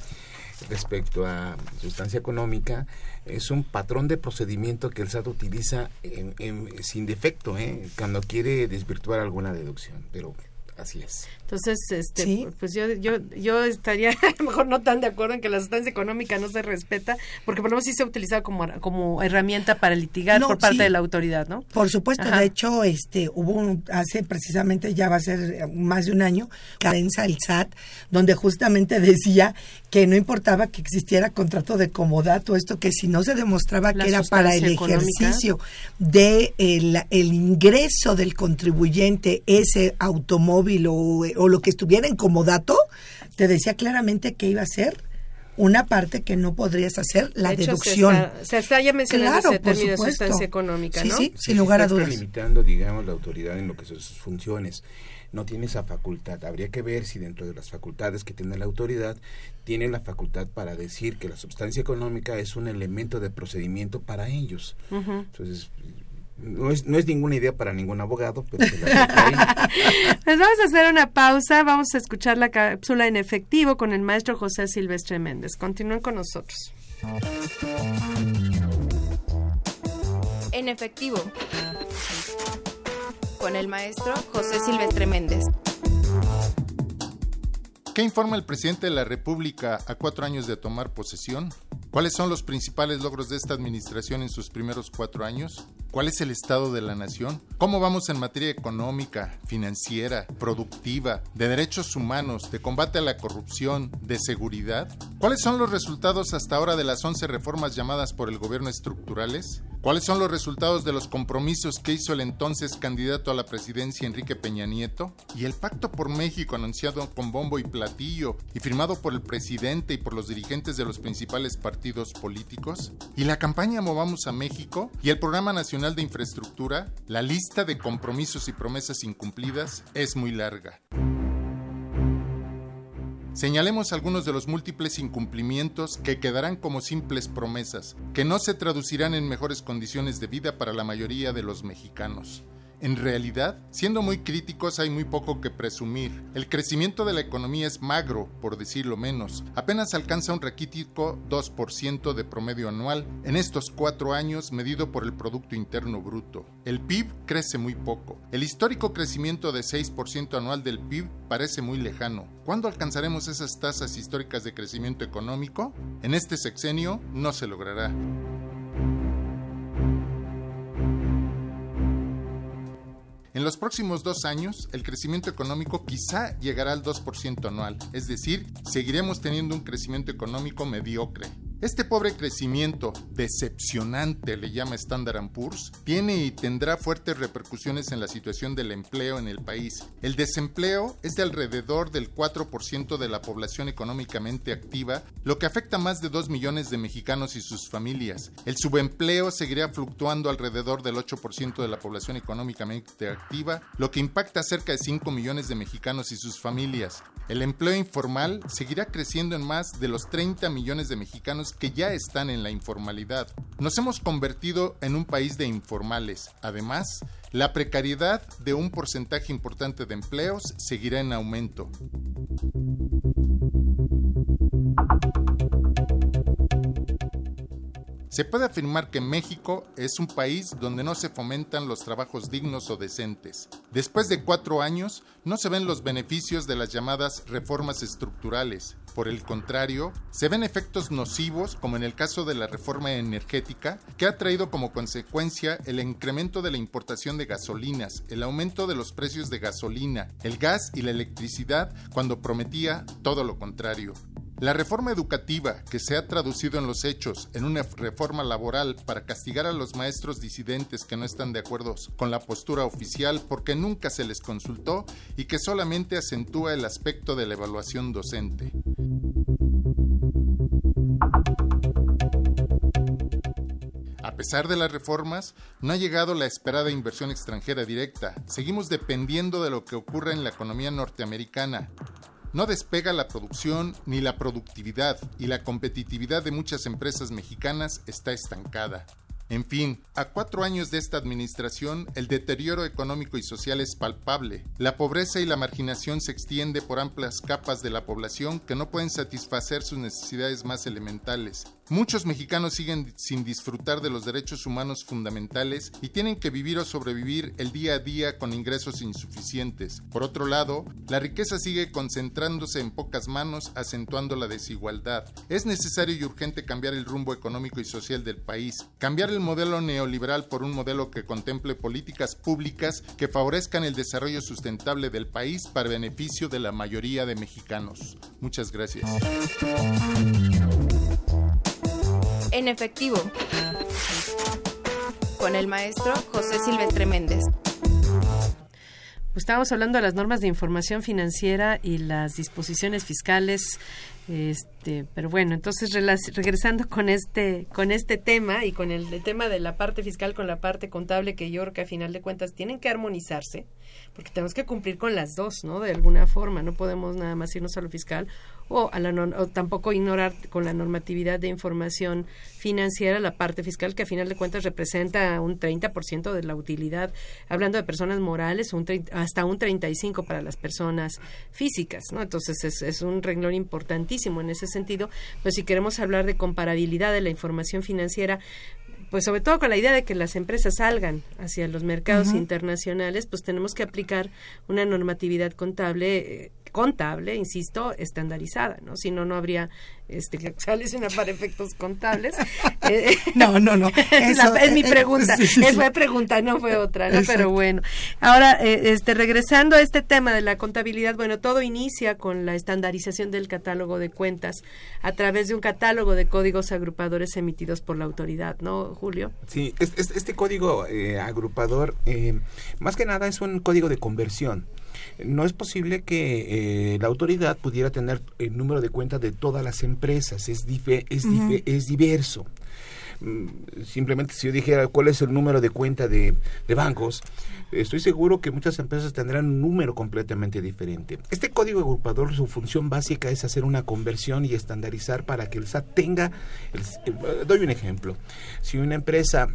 Speaker 2: respecto a sustancia económica es un patrón de procedimiento que el SAT utiliza en- sin defecto ¿eh? cuando quiere desvirtuar alguna deducción, pero así es.
Speaker 1: Entonces, este, pues yo, yo, yo estaría a lo mejor no tan de acuerdo en que la sustancia económica no se respeta, porque por lo menos sí se ha utilizado como, como herramienta para litigar
Speaker 8: No,
Speaker 1: por parte
Speaker 8: sí.
Speaker 1: de la autoridad, ¿no?
Speaker 8: Por supuesto,
Speaker 1: Ajá.
Speaker 8: de hecho, este, hubo un- hace precisamente ya va a ser eh, más de un año, cadenza el SAT, donde justamente decía que no importaba que existiera contrato de comodato, esto que si no se demostraba
Speaker 1: La
Speaker 8: que era para el
Speaker 1: económica.
Speaker 8: ejercicio de el, el ingreso del contribuyente, ese automóvil o, o lo que estuviera en comodato, te decía claramente que iba a ser una parte que no podrías hacer la
Speaker 1: De hecho,
Speaker 8: deducción.
Speaker 1: Se está, se está ya mencionando
Speaker 8: Claro,
Speaker 1: ese término de sustancia económica,
Speaker 8: Sí,
Speaker 1: ¿no?
Speaker 8: sí, sin lugar a
Speaker 2: está
Speaker 8: dudas.
Speaker 2: limitando, digamos, la autoridad en lo que son sus funciones. No tiene esa facultad. Habría que ver si dentro de las facultades que tiene la autoridad, tiene la facultad para decir que la sustancia económica es un elemento de procedimiento para ellos. Entonces, no es, no es ninguna idea para ningún abogado, pero se la.
Speaker 1: Pues vamos a hacer una pausa, vamos a escuchar la cápsula en efectivo con el maestro José Silvestre Méndez. Continúen con nosotros.
Speaker 10: En efectivo. Con el maestro José Silvestre Méndez.
Speaker 11: ¿Qué informa el presidente de la República a cuatro años de tomar posesión? ¿Cuáles son los principales logros de esta administración en sus primeros cuatro años? ¿Cuál es el estado de la nación? ¿Cómo vamos en materia económica, financiera, productiva, de derechos humanos, de combate a la corrupción, de seguridad? ¿Cuáles son los resultados hasta ahora de las 11 reformas llamadas por el gobierno estructurales? ¿Cuáles son los resultados de los compromisos que hizo el entonces candidato a la presidencia Enrique Peña Nieto? ¿Y el pacto por México anunciado con bombo y y firmado por el presidente y por los dirigentes de los principales partidos políticos? ¿Y la campaña Movamos a México? ¿Y el Programa Nacional de Infraestructura? La lista de compromisos y promesas incumplidas es muy larga. Señalemos algunos de los múltiples incumplimientos que quedarán como simples promesas, que no se traducirán en mejores condiciones de vida para la mayoría de los mexicanos. En realidad, siendo muy críticos, hay muy poco que presumir. El crecimiento de la economía es magro, por decirlo menos. Apenas alcanza un raquítico 2% de promedio anual en estos cuatro años medido por el Producto Interno Bruto. El PIB crece muy poco. El histórico crecimiento de 6% anual del PIB parece muy lejano. ¿Cuándo alcanzaremos esas tasas históricas de crecimiento económico? En este sexenio no se logrará. En los próximos dos años, el crecimiento económico quizá llegará al 2% anual, es decir, seguiremos teniendo un crecimiento económico mediocre. Este pobre crecimiento, decepcionante le llama Standard Poor's, tiene y tendrá fuertes repercusiones en la situación del empleo en el país. El desempleo es de alrededor del 4% de la población económicamente activa, lo que afecta a más de 2 millones de mexicanos y sus familias. El subempleo seguirá fluctuando alrededor del 8% de la población económicamente activa, lo que impacta a cerca de 5 millones de mexicanos y sus familias. El empleo informal seguirá creciendo en más de los 30 millones de mexicanos que ya están en la informalidad. Nos hemos convertido en un país de informales. Además, la precariedad de un porcentaje importante de empleos seguirá en aumento. Se puede afirmar que México es un país donde no se fomentan los trabajos dignos o decentes. Después de cuatro años, no se ven los beneficios de las llamadas reformas estructurales. Por el contrario, se ven efectos nocivos, como en el caso de la reforma energética, que ha traído como consecuencia el incremento de la importación de gasolinas, el aumento de los precios de gasolina, el gas y la electricidad, cuando prometía todo lo contrario. La reforma educativa, que se ha traducido en los hechos en una reforma laboral para castigar a los maestros disidentes que no están de acuerdo con la postura oficial porque nunca se les consultó y que solamente acentúa el aspecto de la evaluación docente. A pesar de las reformas, no ha llegado la esperada inversión extranjera directa. Seguimos dependiendo de lo que ocurra en la economía norteamericana. No despega la producción ni la productividad y la competitividad de muchas empresas mexicanas está estancada. En fin, a cuatro años de esta administración, el deterioro económico y social es palpable. La pobreza y la marginación se extiende por amplias capas de la población que no pueden satisfacer sus necesidades más elementales. Muchos mexicanos siguen sin disfrutar de los derechos humanos fundamentales y tienen que vivir o sobrevivir el día a día con ingresos insuficientes. Por otro lado, la riqueza sigue concentrándose en pocas manos, acentuando la desigualdad. Es necesario y urgente cambiar el rumbo económico y social del país, cambiar el modelo neoliberal por un modelo que contemple políticas públicas que favorezcan el desarrollo sustentable del país para beneficio de la mayoría de mexicanos. Muchas gracias
Speaker 10: en efectivo. Con el maestro José Silvestre Méndez.
Speaker 1: Pues estábamos hablando de las normas de información financiera y las disposiciones fiscales este, pero bueno, entonces regresando con este con este tema y con el, tema de la parte fiscal con la parte contable que yo creo que a final de cuentas tienen que armonizarse, porque tenemos que cumplir con las dos, ¿no? De alguna forma, no podemos nada más irnos a lo fiscal o, a la o tampoco ignorar con la normatividad de información financiera la parte fiscal que a final de cuentas representa un 30% de la utilidad, hablando de personas morales, un hasta un 35 para las personas físicas, ¿no? Entonces es, es un renglón importantísimo en ese sentido, pues si queremos hablar de comparabilidad de la información financiera, pues sobre todo con la idea de que las empresas salgan hacia los mercados internacionales, pues tenemos que aplicar una normatividad contable eh, contable, insisto, estandarizada, ¿no? Si no, no habría este, sales una para efectos contables.
Speaker 8: Eh, no, no, no.
Speaker 1: es mi pregunta. Es fue pregunta, no fue otra, ¿no? Pero bueno. Ahora, eh, este, regresando a este tema de la contabilidad, bueno, todo inicia con la estandarización del catálogo de cuentas a través de un catálogo de códigos agrupadores emitidos por la autoridad, ¿no, Julio?
Speaker 2: Sí, este, este código eh, agrupador, más que nada es un código de conversión no es posible que eh, la autoridad pudiera tener el número de cuenta de todas las empresas, es, es, es diverso. Mm, simplemente si yo dijera cuál es el número de cuenta de, de bancos, estoy seguro que muchas empresas tendrán un número completamente diferente. Este código agrupador, su función básica es hacer una conversión y estandarizar para que el SAT tenga, eh, doy un ejemplo, si una empresa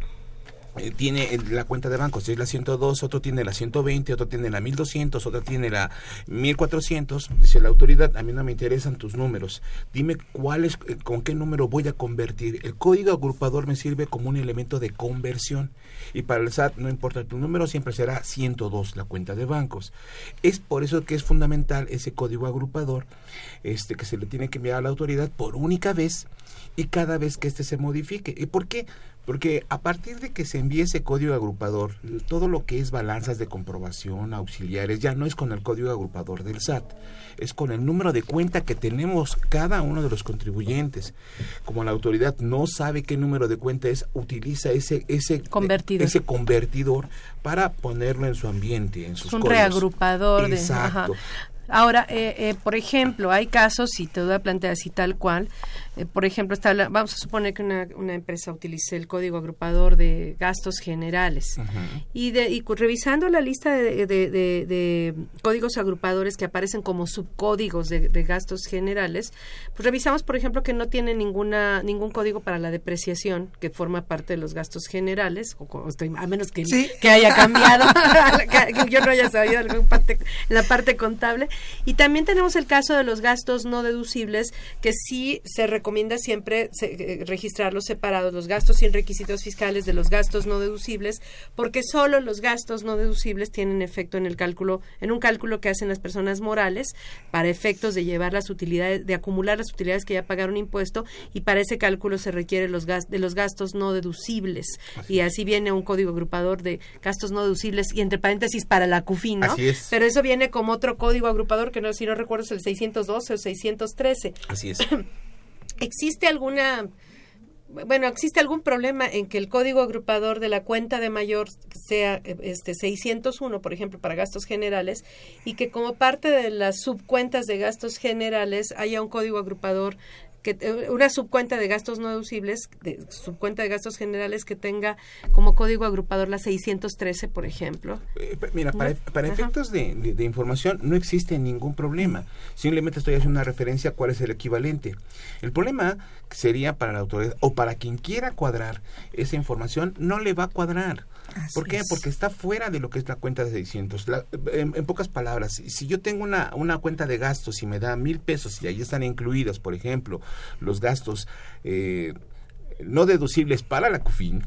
Speaker 2: eh, tiene la cuenta de banco, si es la 102, otro tiene la 120, otro tiene la 1200, otro tiene la 1400. Dice la autoridad, a mí no me interesan tus números. Dime cuál es, eh, con qué número voy a convertir. El código agrupador me sirve como un elemento de conversión. Y para el SAT, no importa tu número, siempre será 102 la cuenta de bancos. Es por eso que es fundamental ese código agrupador este, que se le tiene que enviar a la autoridad por única vez y cada vez que éste se modifique. ¿Y por qué? Porque a partir de que se envíe ese código agrupador, todo lo que es balanzas de comprobación, auxiliares, ya no es con el código agrupador del SAT, es con el número de cuenta que tenemos cada uno de los contribuyentes. Como la autoridad no sabe qué número de cuenta es, utiliza ese, ese,
Speaker 1: convertidor.
Speaker 2: ese convertidor para ponerlo en su ambiente, en sus
Speaker 1: Un reagrupador. Exacto. Ahora, eh, eh, por ejemplo, hay casos, y te voy a plantear así tal cual, eh, por ejemplo, está vamos a suponer que una, una, empresa utilice el código agrupador de gastos generales. Y, de, y revisando la lista de, de, códigos agrupadores que aparecen como subcódigos de, gastos generales, pues revisamos, por ejemplo, que no tiene ninguna ningún código para la depreciación que forma parte de los gastos generales, o, a menos que, que haya cambiado, que yo no haya sabido en la parte contable, Y también tenemos el caso de los gastos no deducibles, que sí se recomienda siempre eh, registrarlos separados, los gastos sin requisitos fiscales de los gastos no deducibles, porque solo los gastos no deducibles tienen efecto en el cálculo, en un cálculo que hacen las personas morales para efectos de llevar las utilidades, de acumular las utilidades que ya pagaron impuesto y para ese cálculo se requiere los de los gastos no deducibles y así viene un código agrupador de gastos no deducibles y entre paréntesis para la CUFIN, ¿no? Pero eso viene como otro código agrupador que no si no recuerdo es el 612 o 613.
Speaker 2: Así es.
Speaker 1: ¿Existe alguna bueno, existe algún problema en que el código agrupador de la cuenta de mayor sea este 601, por ejemplo, para gastos generales y que como parte de las subcuentas de gastos generales haya un código agrupador que eh, una subcuenta de gastos no deducibles, de, subcuenta de gastos generales que tenga como código agrupador la 613, por ejemplo.
Speaker 2: Eh, mira, para, para efectos de, de, información no existe ningún problema. Simplemente estoy haciendo una referencia a cuál es el equivalente. El problema sería para la autoridad o para quien quiera cuadrar esa información, no le va a cuadrar. ¿Por qué? Porque está fuera de lo que es la cuenta de 600. en, pocas palabras, si yo tengo una, una cuenta de gastos y me da mil pesos y ahí están incluidas, por ejemplo, los gastos eh, no deducibles para la CUFIN,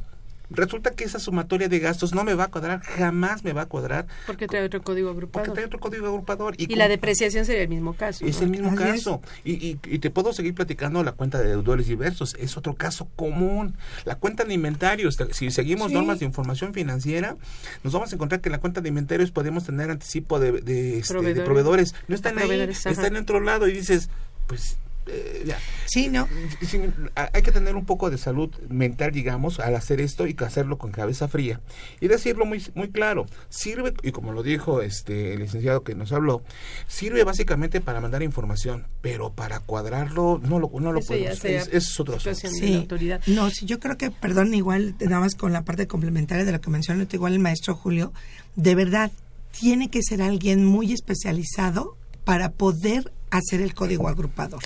Speaker 2: resulta que esa sumatoria de gastos no me va a cuadrar, jamás me va a cuadrar.
Speaker 1: Porque trae otro código agrupador.
Speaker 2: Porque trae otro código agrupador.
Speaker 1: Y, la depreciación sería el mismo caso.
Speaker 2: Es el mismo caso. Y, y, te puedo seguir platicando la cuenta de deudores diversos. Es otro caso común. La cuenta de inventarios, si seguimos normas de información financiera, nos vamos a encontrar que en la cuenta de inventarios podemos tener anticipo de, de, este, proveedores. No están ahí, están en otro lado y dices, pues eh,
Speaker 8: sí, ¿no?
Speaker 2: hay que tener un poco de salud mental, digamos, al hacer esto y hacerlo con cabeza fría. Y decirlo muy, muy claro, sirve, y como lo dijo este el licenciado que nos habló, sirve básicamente para mandar información, pero para cuadrarlo no lo, no lo podemos. Es, es otro
Speaker 8: sí. No, sí, yo creo que, perdón, igual, nada más con la parte complementaria de lo que mencionó igual el maestro Julio, de verdad, tiene que ser alguien muy especializado para poder hacer el código agrupador.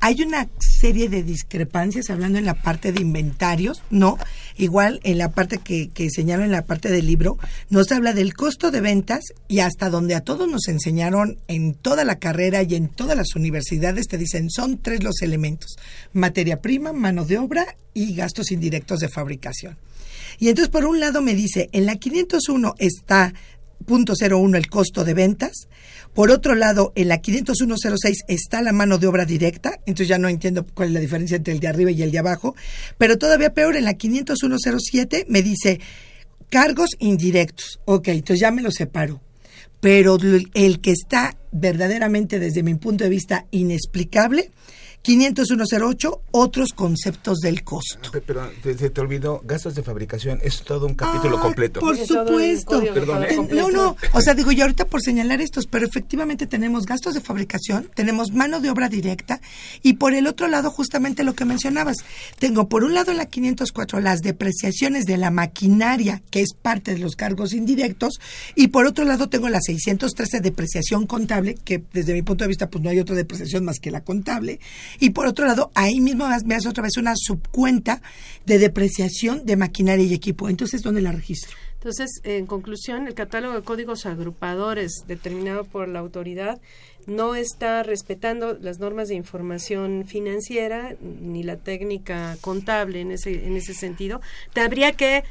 Speaker 8: Hay una serie de discrepancias hablando en la parte de inventarios, ¿no? Igual en la parte que, que señalo en la parte del libro, nos habla del costo de ventas y hasta donde a todos nos enseñaron en toda la carrera y en todas las universidades, te dicen, son tres los elementos, materia prima, mano de obra y gastos indirectos de fabricación. Y entonces, por un lado me dice, en la 501 está .01 el costo de ventas. Por otro lado, en la 50106 está la mano de obra directa, entonces ya no entiendo cuál es la diferencia entre el de arriba y el de abajo, pero todavía peor, en la 50107 me dice cargos indirectos. Ok, entonces ya me lo separo. Pero el que está verdaderamente desde mi punto de vista inexplicable 50108, otros conceptos del costo.
Speaker 2: Pero se te olvidó, gastos de fabricación, es todo un capítulo completo.
Speaker 8: Por supuesto. Perdón, ¿eh? No, no, o sea, digo, yo ahorita por señalar estos, pero efectivamente tenemos gastos de fabricación, tenemos mano de obra directa y por el otro lado justamente lo que mencionabas. Tengo por un lado en la 504 las depreciaciones de la maquinaria, que es parte de los cargos indirectos, y por otro lado tengo la 613 depreciación contable, que desde mi punto de vista pues no hay otra depreciación más que la contable y por otro lado, ahí mismo me hace otra vez una subcuenta de depreciación de maquinaria y equipo. Entonces, ¿dónde la registro?
Speaker 1: Entonces, en conclusión, el catálogo de códigos agrupadores determinado por la autoridad no está respetando las normas de información financiera ni la técnica contable en ese en ese sentido. Habría que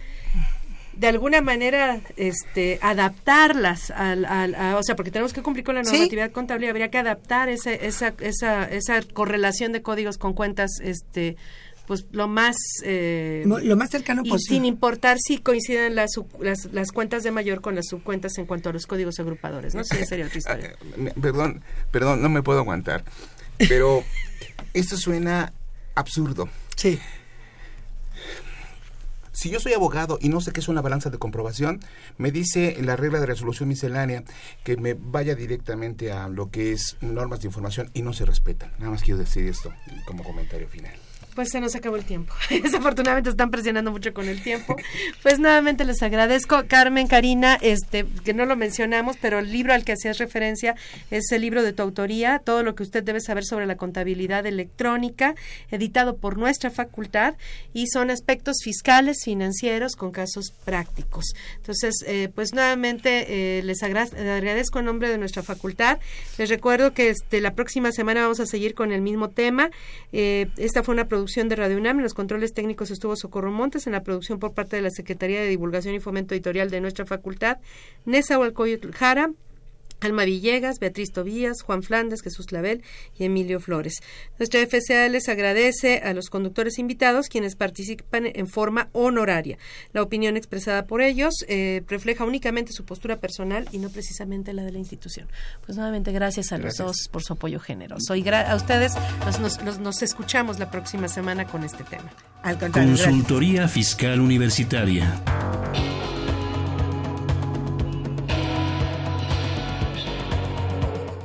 Speaker 1: de alguna manera este adaptarlas al, al o sea porque tenemos que cumplir con la normatividad contable habría que adaptar ese, esa, esa esa correlación de códigos con cuentas este pues lo más
Speaker 8: eh, lo más cercano
Speaker 1: y
Speaker 8: posible.
Speaker 1: sin importar si coinciden las, las, las cuentas de mayor con las subcuentas en cuanto a los códigos agrupadores no sí sería otra historia.
Speaker 2: Perdón perdón no me puedo aguantar pero esto suena absurdo.
Speaker 8: Sí
Speaker 2: si yo soy abogado y no sé qué es una balanza de comprobación, me dice la regla de resolución miscelánea que me vaya directamente a lo que es normas de información y no se respetan. Nada más quiero decir esto como comentario final.
Speaker 1: Pues se nos acabó el tiempo. Desafortunadamente están presionando mucho con el tiempo. Pues nuevamente les agradezco, Carmen, Karina, este, que no lo mencionamos, pero el libro al que hacías referencia es el libro de tu autoría, todo lo que usted debe saber sobre la contabilidad electrónica, editado por nuestra facultad, y son aspectos fiscales, financieros, con casos prácticos. Entonces, eh, pues nuevamente eh, les agradezco en nombre de nuestra facultad. Les recuerdo que este, la próxima semana vamos a seguir con el mismo tema. Eh, esta fue una producción producción de Radio UNAM. En los controles técnicos estuvo Socorro Montes, en la producción por parte de la Secretaría de Divulgación y Fomento Editorial de nuestra facultad, Nesa Hualcoyotl Jara, Alma Villegas, Beatriz Tobías, Juan Flandes, Jesús Clavel y Emilio Flores. Nuestra FCA les agradece a los conductores invitados quienes participan en forma honoraria. La opinión expresada por ellos eh, refleja únicamente su postura personal y no precisamente la de la institución. Pues nuevamente gracias a los dos por su apoyo generoso. Y a ustedes nos, escuchamos la próxima semana con este tema.
Speaker 12: Al Consultoría Fiscal Universitaria.